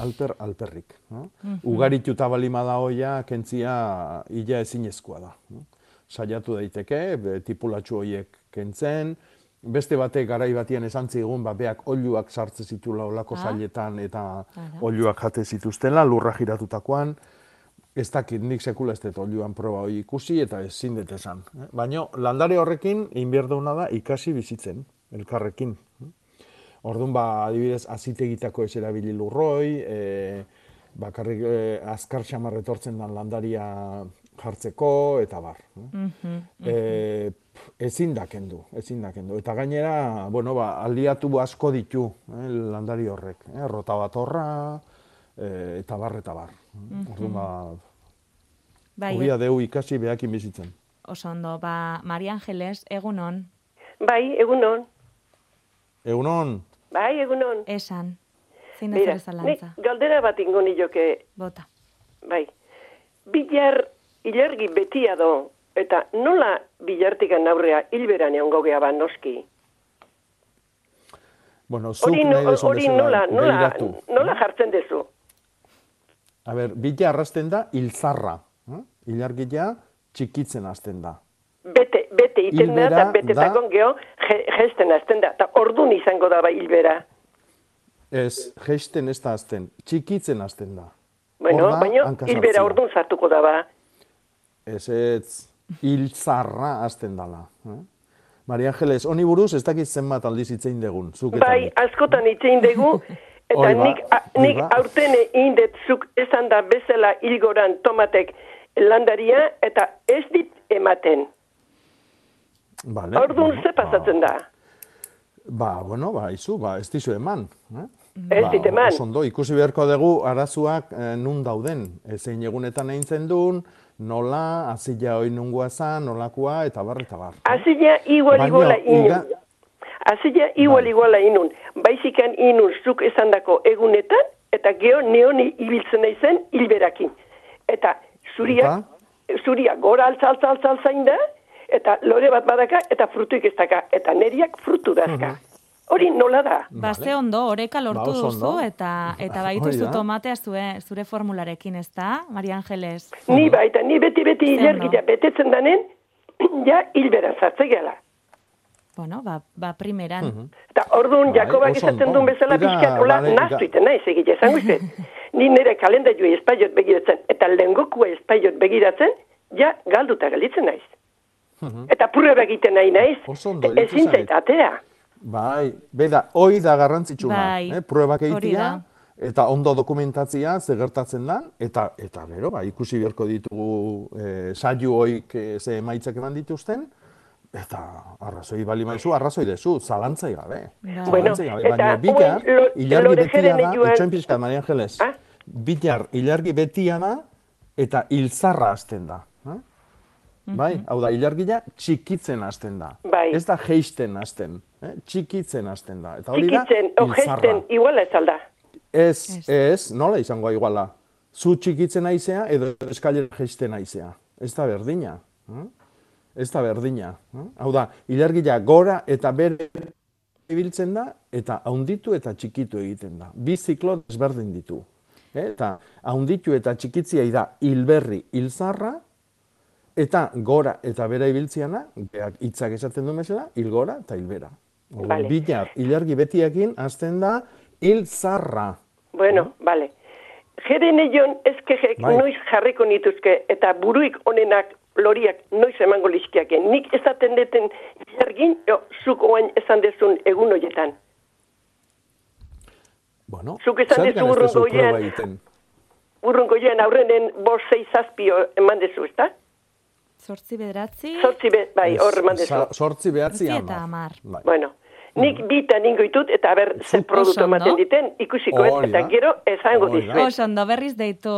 Alper alperrik, no? Mhm. Ugarituta balima da hoia, kentzia ila ezinezkoa da. No? Saiatu daiteke, tipulatxu hoiek kentzen, beste batek garai batian esan zigun, ba, beak oiluak sartze zitula olako Ah. zailetan eta Ara. oiluak jate zituztela, lurra giratutakoan, ez dakit nik sekula ez dut oiluan proba hori ikusi eta ezin dut esan. eh? Baina landare horrekin, inbierdauna da ikasi bizitzen, elkarrekin. Orduan, ba, adibidez, azitegitako ez erabili lurroi, e, bakarrik e, azkar xamar etortzen dan landaria jartzeko, eta bar. Mhm, E, pf, ezin da kendu, ezin da kendu. Eta gainera, bueno, ba, aliatu asko ditu eh, landari horrek. Eh? Rota bat horra, e, eta bar, eta bar. Mhm. Orduan, ba, Bai, Ogia deu ikasi behakin bizitzen. oso ondo, ba, Maria Angeles, egunon. Bai, egunon. Egunon, Bai, egunon. Esan, zein da zalantza. galdera bat ingo nioke. Bota. Bai. Bilar, ilargi betia do, eta nola bilartikan aurrea hilberan egon gogea ba noski. bueno, zuk Hori, nahi no, dezun hori bezala nola, nola, begiratu. nola jartzen dezu? A ber, bila arrasten da hilzarra. Eh? Ilargia txikitzen hasten da. Bete, bete iten da, eta bete da- geho, jesten azten da, eta ordun izango da ba hilbera. Ez, geisten ez da hasten, txikitzen hasten da. Bueno, baina hilbera ordun sartuko da ba. Ez ez, hilzarra hasten dala. Eh? Maria Angeles, honi buruz ez dakit zenbat aldiz hitzein degun. Zuk Bai, askotan itzein dugu, [LAUGHS] eta Hori ba, nik, a, nik ba. aurten indetzuk esan da bezala hilgoran tomatek landaria, eta ez dit ematen. Vale, Orduan bueno, ze pasatzen da? Ba, bueno, ba, izu, ba, ez dizu eman. Eh? Ez dit eman. oso ondo, ikusi beharko dugu arazoak eh, nun dauden. Ezein egunetan eintzen duen, nola, azila hoi nungoa zan, nolakoa, eta bar, eta bar. Azila igual iguala inun. iga- Azila igual iguala inun. Baizikan inun zuk esandako egunetan, eta geho neoni ibiltzen naizen hilberakin. Eta zuriak, zuria gora altza altza altza altzain da, eta lore bat badaka, eta frutuik ez daka. Eta neriak frutu dazka. Hori nola da? Ba, ze ondo, oreka lortu Ba, duzu, eta, eta baituzu tomatea zure, zure formularekin, ez da, Maria Angeles? Ni baita, ni beti-beti ilergitea betetzen danen, [CLEARS THROAT] ja hilberan zartze gela. Bueno, ba, ba primeran. Eta orduan, Bai, Jakobak ondo. duen bezala pixkat, hola, ga- iten naiz egite, esango izet. [LAUGHS] Ni nire kalendaioi espaiot begiratzen, eta lehengokua espaiot begiratzen, ja galduta gelditzen naiz. Eta purreba egiten nahi naiz, ezin zait. atea. Bai, beda, hoi da garrantzitsuna, Bai, eh? pruebak egitea, eta ondo dokumentatzia, ze gertatzen da, eta, eta gero, ba, ikusi beharko ditugu eh, saio hoik eh, ze emaitzak eman dituzten, eta arrazoi bali maizu, arrazoi dezu, zalantzai gabe. Bueno, Zalantzai gabe. eta Baina bilar, lo- ilargi betia da, joan- itxoin pixka, Maria Angeles, Ah? bilar, ilargi betia da, eta hilzarra hasten da. Bai, hau da, ilargia txikitzen hasten da. Bai. Ez da geisten hasten, eh? txikitzen hasten da. Eta hori da, Txikitzen, o hilzarra. gesten, iguala ez alda. Ez, ez, nola izango iguala. Zu txikitzen aizea edo eskailera geisten aizea. Ez da berdina. eh? Ez da berdina. eh? Hau da, ilargia gora eta bere ibiltzen da, eta haunditu eta txikitu egiten da. Bi ziklo desberdin ditu. Eh? Eta haunditu eta txikitziai da hilberri hilzarra, eta gora eta bera ibiltziana, beak hitzak esaten du mesela, hilgora eta hilbera. Vale. Bilar, ilargi betiekin hasten da hilzarra. Bueno, bale. Jeren eion ezkejek Bai. noiz jarriko nituzke, eta buruik onenak loriak noiz emango lizkiake. Nik ezaten deten zergin, jo, zuk oain esan dezun egun horietan. Bueno, Zuk esan dezu ez urrungo? Urrungo aurrenen bost zei zazpio eman dezu, ezta? Zortzi bederatzi. Zortzi be, bai, hor eman dezu. Sortzi behatzi eta hamar. Bai. Bueno, nik bita ningo ditut eta ber ze produktu ematen diten ikusiko ez, eta gero esango dizuet. Oso ondo berriz deitu.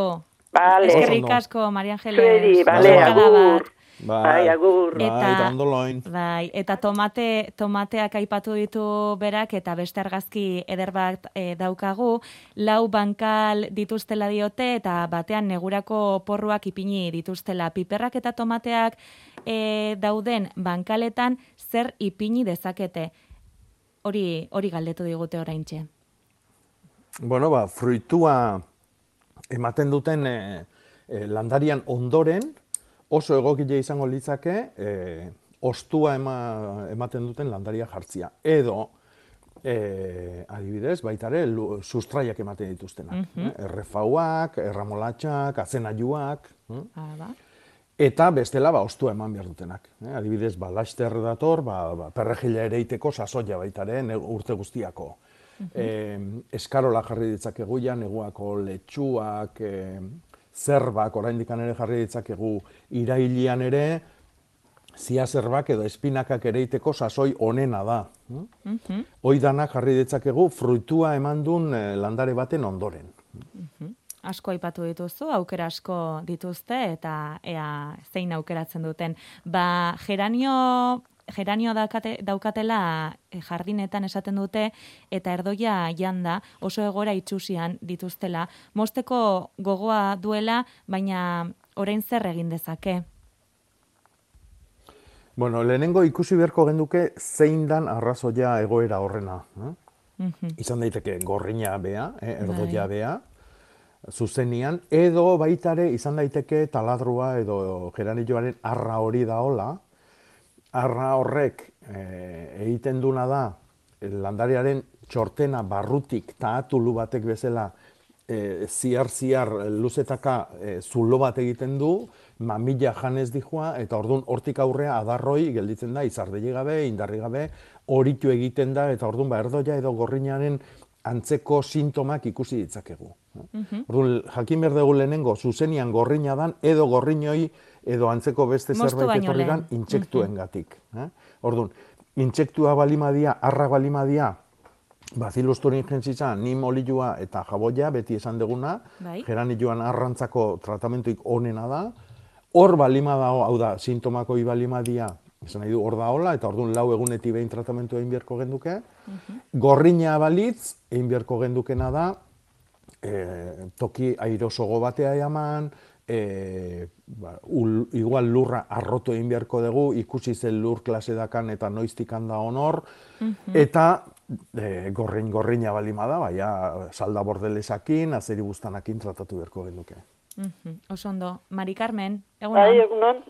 Vale. Eskerrik asko, Maria Angeles. Zueri, vale, agur. Bat. Bai, agur. Bai, Eta- loin. Bai, eta tomate, tomateak aipatu ditu berak eta beste argazki eder bat e, daukagu, lau bankal dituztela diote eta batean negurako porruak ipini dituztela. Piperrak eta tomateak e, dauden bankaletan zer ipini dezakete? Hori hori galdetu digute oraintxe. Bueno, ba, fruitua ematen duten e, e, landarian ondoren oso egokile izango litzake e, ostua ema, ematen duten landaria jartzia. Edo, e, adibidez, baita ere, lu- sustraiak ematen dituztenak. Mhm. eh? Errefauak, erramolatxak, azenaiuak. eh? Ah, ba. Eta bestela ba ostua eman behar dutenak. Eh? Adibidez, ba, laster dator, ba, ba, perrejila ere iteko sasoia baita ere, ne- urte guztiako. Eh, eskarola jarri ditzakegu ja, neguako letxuak, eh, zerbak, oraindik ere jarri ditzakegu irailian ere, zia zerbak edo espinakak ere iteko sasoi onena da. hm? Mhm. Hoi danak jarri ditzakegu fruitua eman duen eh, landare baten ondoren. Asko aipatu dituzu, aukera asko dituzte eta ea zein aukeratzen duten. Ba, geranio geranio daukate, daukatela eh, jardinetan esaten dute eta erdoia janda oso egora itxusian dituztela. Mosteko gogoa duela, baina orain zer egin dezake. Bueno, lehenengo ikusi beharko genduke zein dan arrazoia egoera horrena. Eh? Mhm. Izan daiteke gorrina bea, eh, erdoia Bai. bea, zuzenian, edo baitare izan daiteke taladrua edo geranilloaren arra hori daola, arra horrek eh, egiten duna da landariaren txortena barrutik taatulu batek bezala eh, ziar-ziar luzetaka eh, zulo bat egiten du, mamila janez dijoa, eta orduan hortik aurrea adarroi gelditzen da, izardegi gabe, indarri gabe, horitu egiten da, eta orduan ba, erdoia edo gorrinaren antzeko sintomak ikusi ditzakegu. Orduan, jakin behar dugu lehenengo, zuzenian gorrina dan, edo gorrinoi, edo antzeko beste Moztu zerbait etorri dan, lehen. intsektuengatik. Eh? Orduan, intsektua balimadia, arra balimadia, Bacillus thuringiensis nim olioa eta jaboia, beti esan deguna, Bai. geranilloan arrantzako tratamentuik onena da, hor balima dago, hau da, sintomako ibalimadia, esan nahi du hor da hola, eta orduan lau egunetik behin tratamentu egin beharko genduke. Gorrina balitz, egin beharko gendukena da, e, toki airosogo batea eman, e, ba, ul, igual lurra arrotu egin beharko dugu, ikusi zen lur klase dakan eta noiztik handa honor, eta e, gorrin gorrina balima da, baina salda bordelesakin, azeri bustanakin tratatu beharko genduke. Mhm. Oso ondo. Mari Carmen, egun Bai, egunon,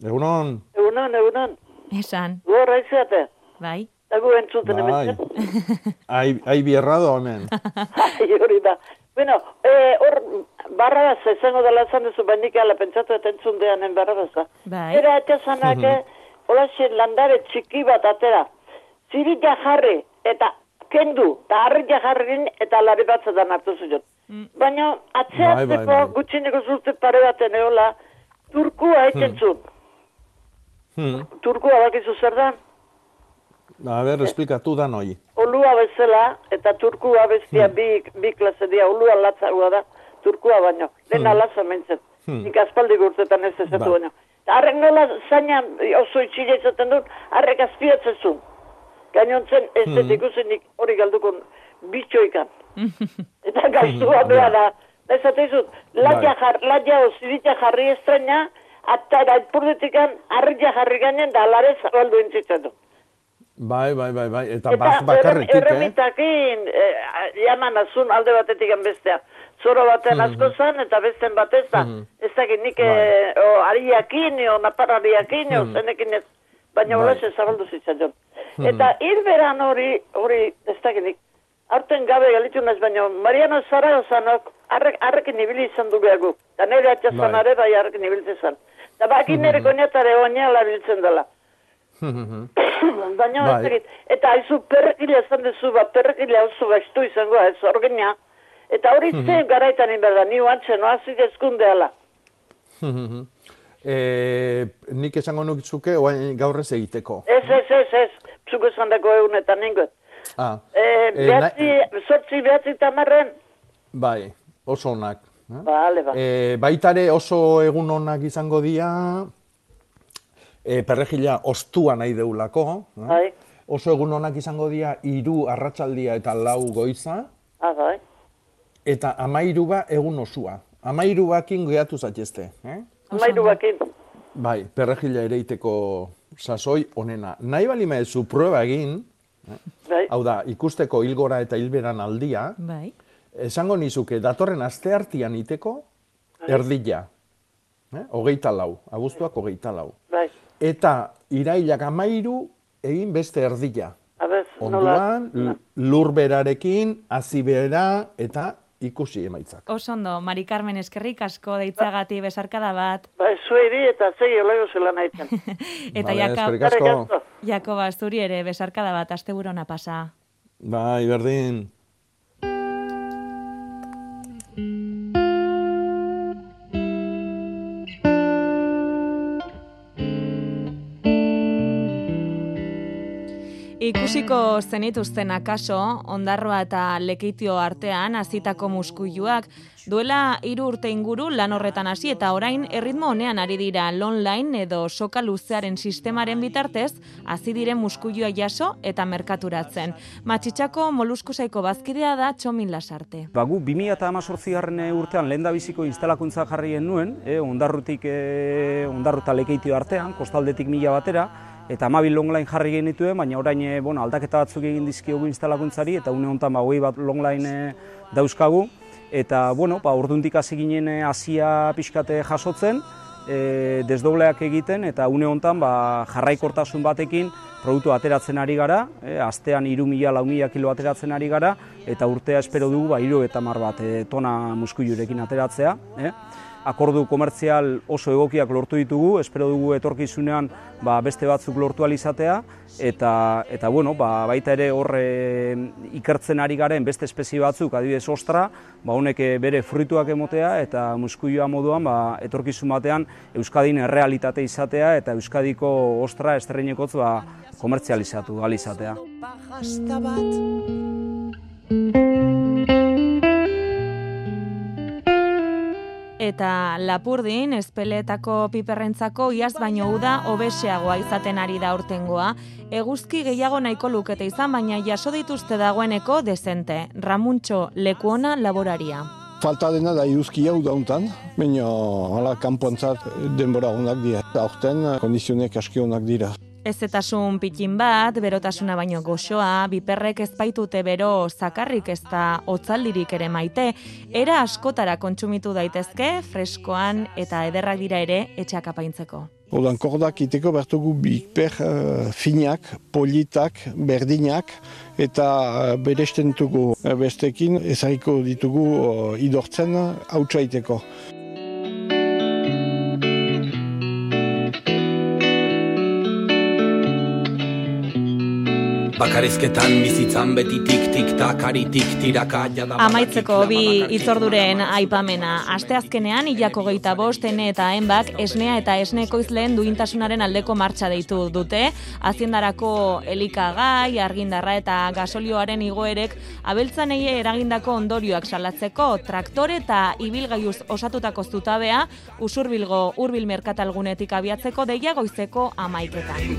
Egunon, egunon, egunon. Esan. Gorra izate. Bai. Dago entzuten bai, hemen. ai, ai bierrado hemen. [LAUGHS] Ai, hori da. Bueno, eh, hor, barrabaz, izango dela esan duzu, bainik ala pentsatu eta entzun deanen barrabaza. Bai. Era atxasanak, hola landare txiki bat atera. Zirita jarri, eta kendu, eta harrita jarrin, eta lare batzetan hartu zuen. Baina, Bai, atzeatzeko, bai, bai. gutxineko zurte pare baten eola, turkua egiten zuen. Hmm. Turkua bakizu zer da? A ber, esplikatu da noi. Olua bezala, eta turkua bestia Hmm. bi, bi klase dira, olua latzagoa da, turkua baino. Lehen Hmm. latza mentzen. Hmm. Nik aspaldi gurtetan ez ezatu Ba. baino. Harrek nola zaina oso itxile izaten dut, harrek azpiatzen zuen. Gainontzen ez dut Hmm. ikusi nik hori galdukon bitxoikan. [LAUGHS] Eta gaztua bea da. Da esaten zut, latia, Bai. jar, latia o zirita jarri estraina, eta ipurdetikan harria jarri gainen da alare zabaldu entzitzen du. Bai, bai, bai, bai. Eta, Eta bat bakarretik, eh? erremitakin, eh, jaman azun alde batetik bestea. Zoro baten Mhm. asko zan, eta besten batez da. Mhm. Ez dakit nik eh, o, ariakin, o naparariakin, o Mhm. zenekin ez. Baina Bai. hola zabaldu zitzaion. Mhm. Eta hilberan hori, hori, ez dakit nik, aurten gabe galitu naz, baina Mariano Zaragozanok arrek, arrekin ibili izan du behar gu. Eta nire atxazan Bai. ere bai arrekin ibiltzen zan. Eta baki nire koinatare oinala biltzen dela. [COUGHS] Baina Bai. ez dakit. Eta haizu perrekila esan dezu, ba, perrekila oso gaiztu izango, ez orgenia. Eta hori Mhm. zen garaitan inberda, ni oantzen, oazik ezkundeala. e, nik esango nukizuke, oain gaur ez egiteko. Ez, ez, ez, ez, zuko esan dako egunetan ningot. Ah, E, Eh, behatzi, sortzi behatzi tamarren, bai, oso onak. eh? Bale, ba. E, baitare oso egun onak izango dira, e, perregila ostua nahi deulako. eh? Bai. Oso egun onak izango dira hiru arratsaldia eta lau goiza, ah, bai. eta amairuba egun osua. Amairubakin gehatu zaitezte. Eh? Amairu bakin. Bai, perregila ereiteko sasoi onena. Nahi bali maezu prueba egin, eh? Bai. hau da, ikusteko hilgora eta hilberan aldia, Bai. esango nizuke, datorren aste hartian iteko, erdila. Eh? Hogeita lau, abuztuak hogeita lau. Bai. Eta irailak amairu, egin beste erdila. Abez. Onduan, lurberarekin, azibera eta ikusi emaitzak. Oso ondo, Mari Carmen eskerrik asko deitzagati besarkada bat. Bai, zueri eta zei olego zela nahitzen. [LAUGHS] Eta Vale, asko. Jakoba, zuri ere besarkada bat, asteburona pasa. Bai, berdin. Ikusiko zenituzten akaso, ondarroa eta lekeitio artean hasitako muskuiluak, duela hiru urte inguru lan horretan hasi eta orain erritmo honean ari dira online edo soka luzearen sistemaren bitartez, hasi diren muskuilua jaso eta merkaturatzen. Matxitxako moluskusaiko bazkidea da txomin lasarte. Ba, gu 2018 garren urtean lehen da biziko instalakuntza jarri genuen, e, ondarrutik, e, ondarruta lekeitio artean, kostaldetik mila batera, eta amabil longline jarri genituen, baina orain e, bueno, aldaketa batzuk egin dizkiogu instalakuntzari, eta une honetan ba, bat longline e, dauzkagu, eta bueno, ba, orduntik hasi ginen e, hasia pixkate jasotzen, e, desdobleak egiten, eta une honetan ba, jarraikortasun batekin produktu ateratzen ari gara, e, astean iru mila, lau mila kilo ateratzen ari gara, eta urtea espero dugu ba, iru eta mar bat e, tona muskuilurekin ateratzea. E? Akordu komertzial oso egokiak lortu ditugu, espero dugu etorkizunean ba, beste batzuk lortu alizatea, eta, eta bueno, ba, baita ere hor e, ikertzen ari garen beste espezie batzuk, adibidez ostra, ba, honek e, bere fruituak emotea, eta muskuilua moduan ba, etorkizun batean Euskadin errealitate izatea, eta Euskadiko ostra estreinekotz ba, komertzializatu. Pajasta bat Eta lapurdin, espeletako piperrentzako iaz baino uda obeseagoa izaten ari da urtengoa. Eguzki gehiago nahiko lukete izan, baina jaso dituzte dagoeneko dezente. Ramuntxo lekuona laboraria. Falta dena da iruzki hau dauntan, baina hala kanpoantzat denbora onak dira. Aurten kondizionek aski onak dira. Ezetasun pikin bat, berotasuna baino goxoa, biperrek ez baitute bero zakarrik ez da hotzaldirik ere maite, era askotara kontsumitu daitezke, freskoan eta ederrak dira ere etxeak apaintzeko. Odan kordak iteko bertugu bikper uh, finak, politak, berdinak, eta uh, beresten dugu uh, bestekin ezariko ditugu uh, idortzen hautsaiteko. Bakarizketan bizitzan beti tik-tik takaritik tiraka jada Amaitzeko bi itzorduren aipamena. Asteazkenean ilako geita bost, ene eta enbak esnea eta esneko izleen duintasunaren aldeko martxa deitu dute. Haziendarako elikagai, argindarra eta gasolioaren igoerek abeltzanei eragindako ondorioak salatzeko traktore eta ibilgaiuz osatutako zutabea usurbilgo urbil merkatalgunetik abiatzeko deia goizeko amaiketan.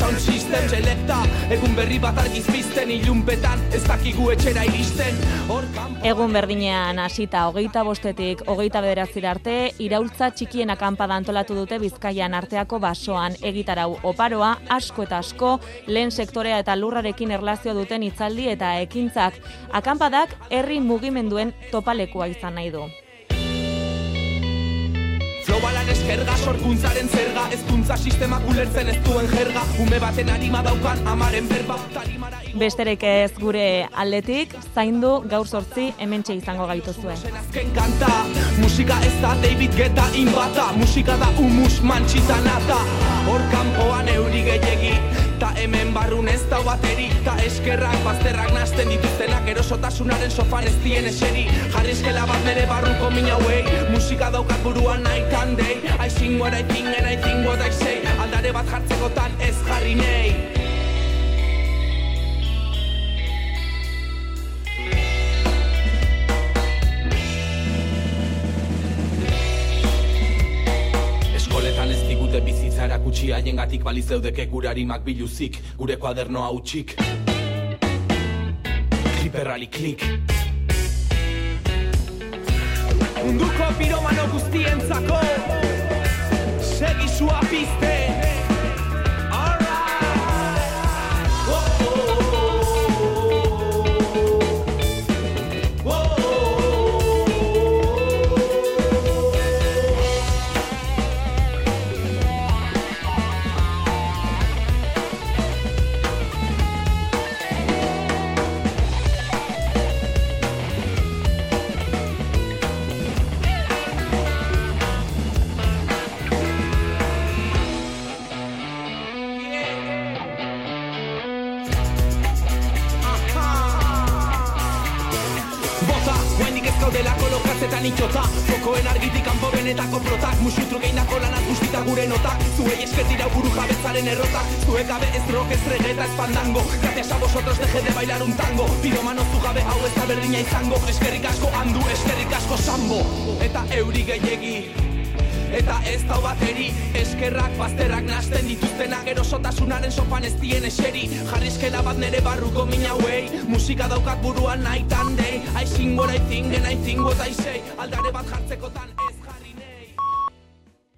Sound system Selecta, egun berri bat argiz bizten ilunpetan Ez dakigu etxera iristen Egun berdinean hasita hogeita bostetik hogeita bederatzira arte, iraultza txikien akampada antolatu dute Bizkaian arteako basoan egitarau oparoa, asko eta asko, lehen sektorea eta lurrarekin erlazio duten hitzaldi eta ekintzak. Akampadak herri mugimenduen topalekoa izan nahi du. Flow balan eskerga sorkuntzaren zerga. Ezkuntza sistema ulertzen ez duen jerga. Ume baten arima daukan amaren berba tarimara Besterek ez gure aldetik, zaindu gaur sortzi hementxe izango gaituzue. azken kanta. Musika ez da David Guetta inbata. Musika da humus mantxitanata Hor kanpoan euri gehiegi Ta hemen barrun ez da bateri Ta eskerrak bazterrak nasten dituztenak Erosotasunaren sofan ez dien eseri. Jarrizkela bat nere barruko mina hauei. Musika daukat buruan night and day I sing what I think and I think what I say Aldare bat jartzekotan ez jarri nei erakutsi haiengatik bali zeudeke gure harimak biluzik, gure kuadernoa utxik. Hiperrali klik. Munduko piromano guztientzako Segi sua pizte benetako protak Musutru geindako lanaz guztita gure notak. Zuei esker dira buru jabetzaren errotak. Zuek gabe ez rock, ez reggaeta, ez pandango Gracias a vosotros deje de bailar un tango. Piromano zu gabe hau ez da berdina izango. Eskerrik asko handu, eskerrik asko sambo. Eta euri gehiegi. Eta ez da bateri. Eskerrak bazterrak nasten dituztenak Erosotasunaren sopan ez dien eseri. Jarrizkela bat nere barruko mina hauei. Musika daukat buruan night and day. I sing what I think and I think what I say. Aldare bat jartzekotan ez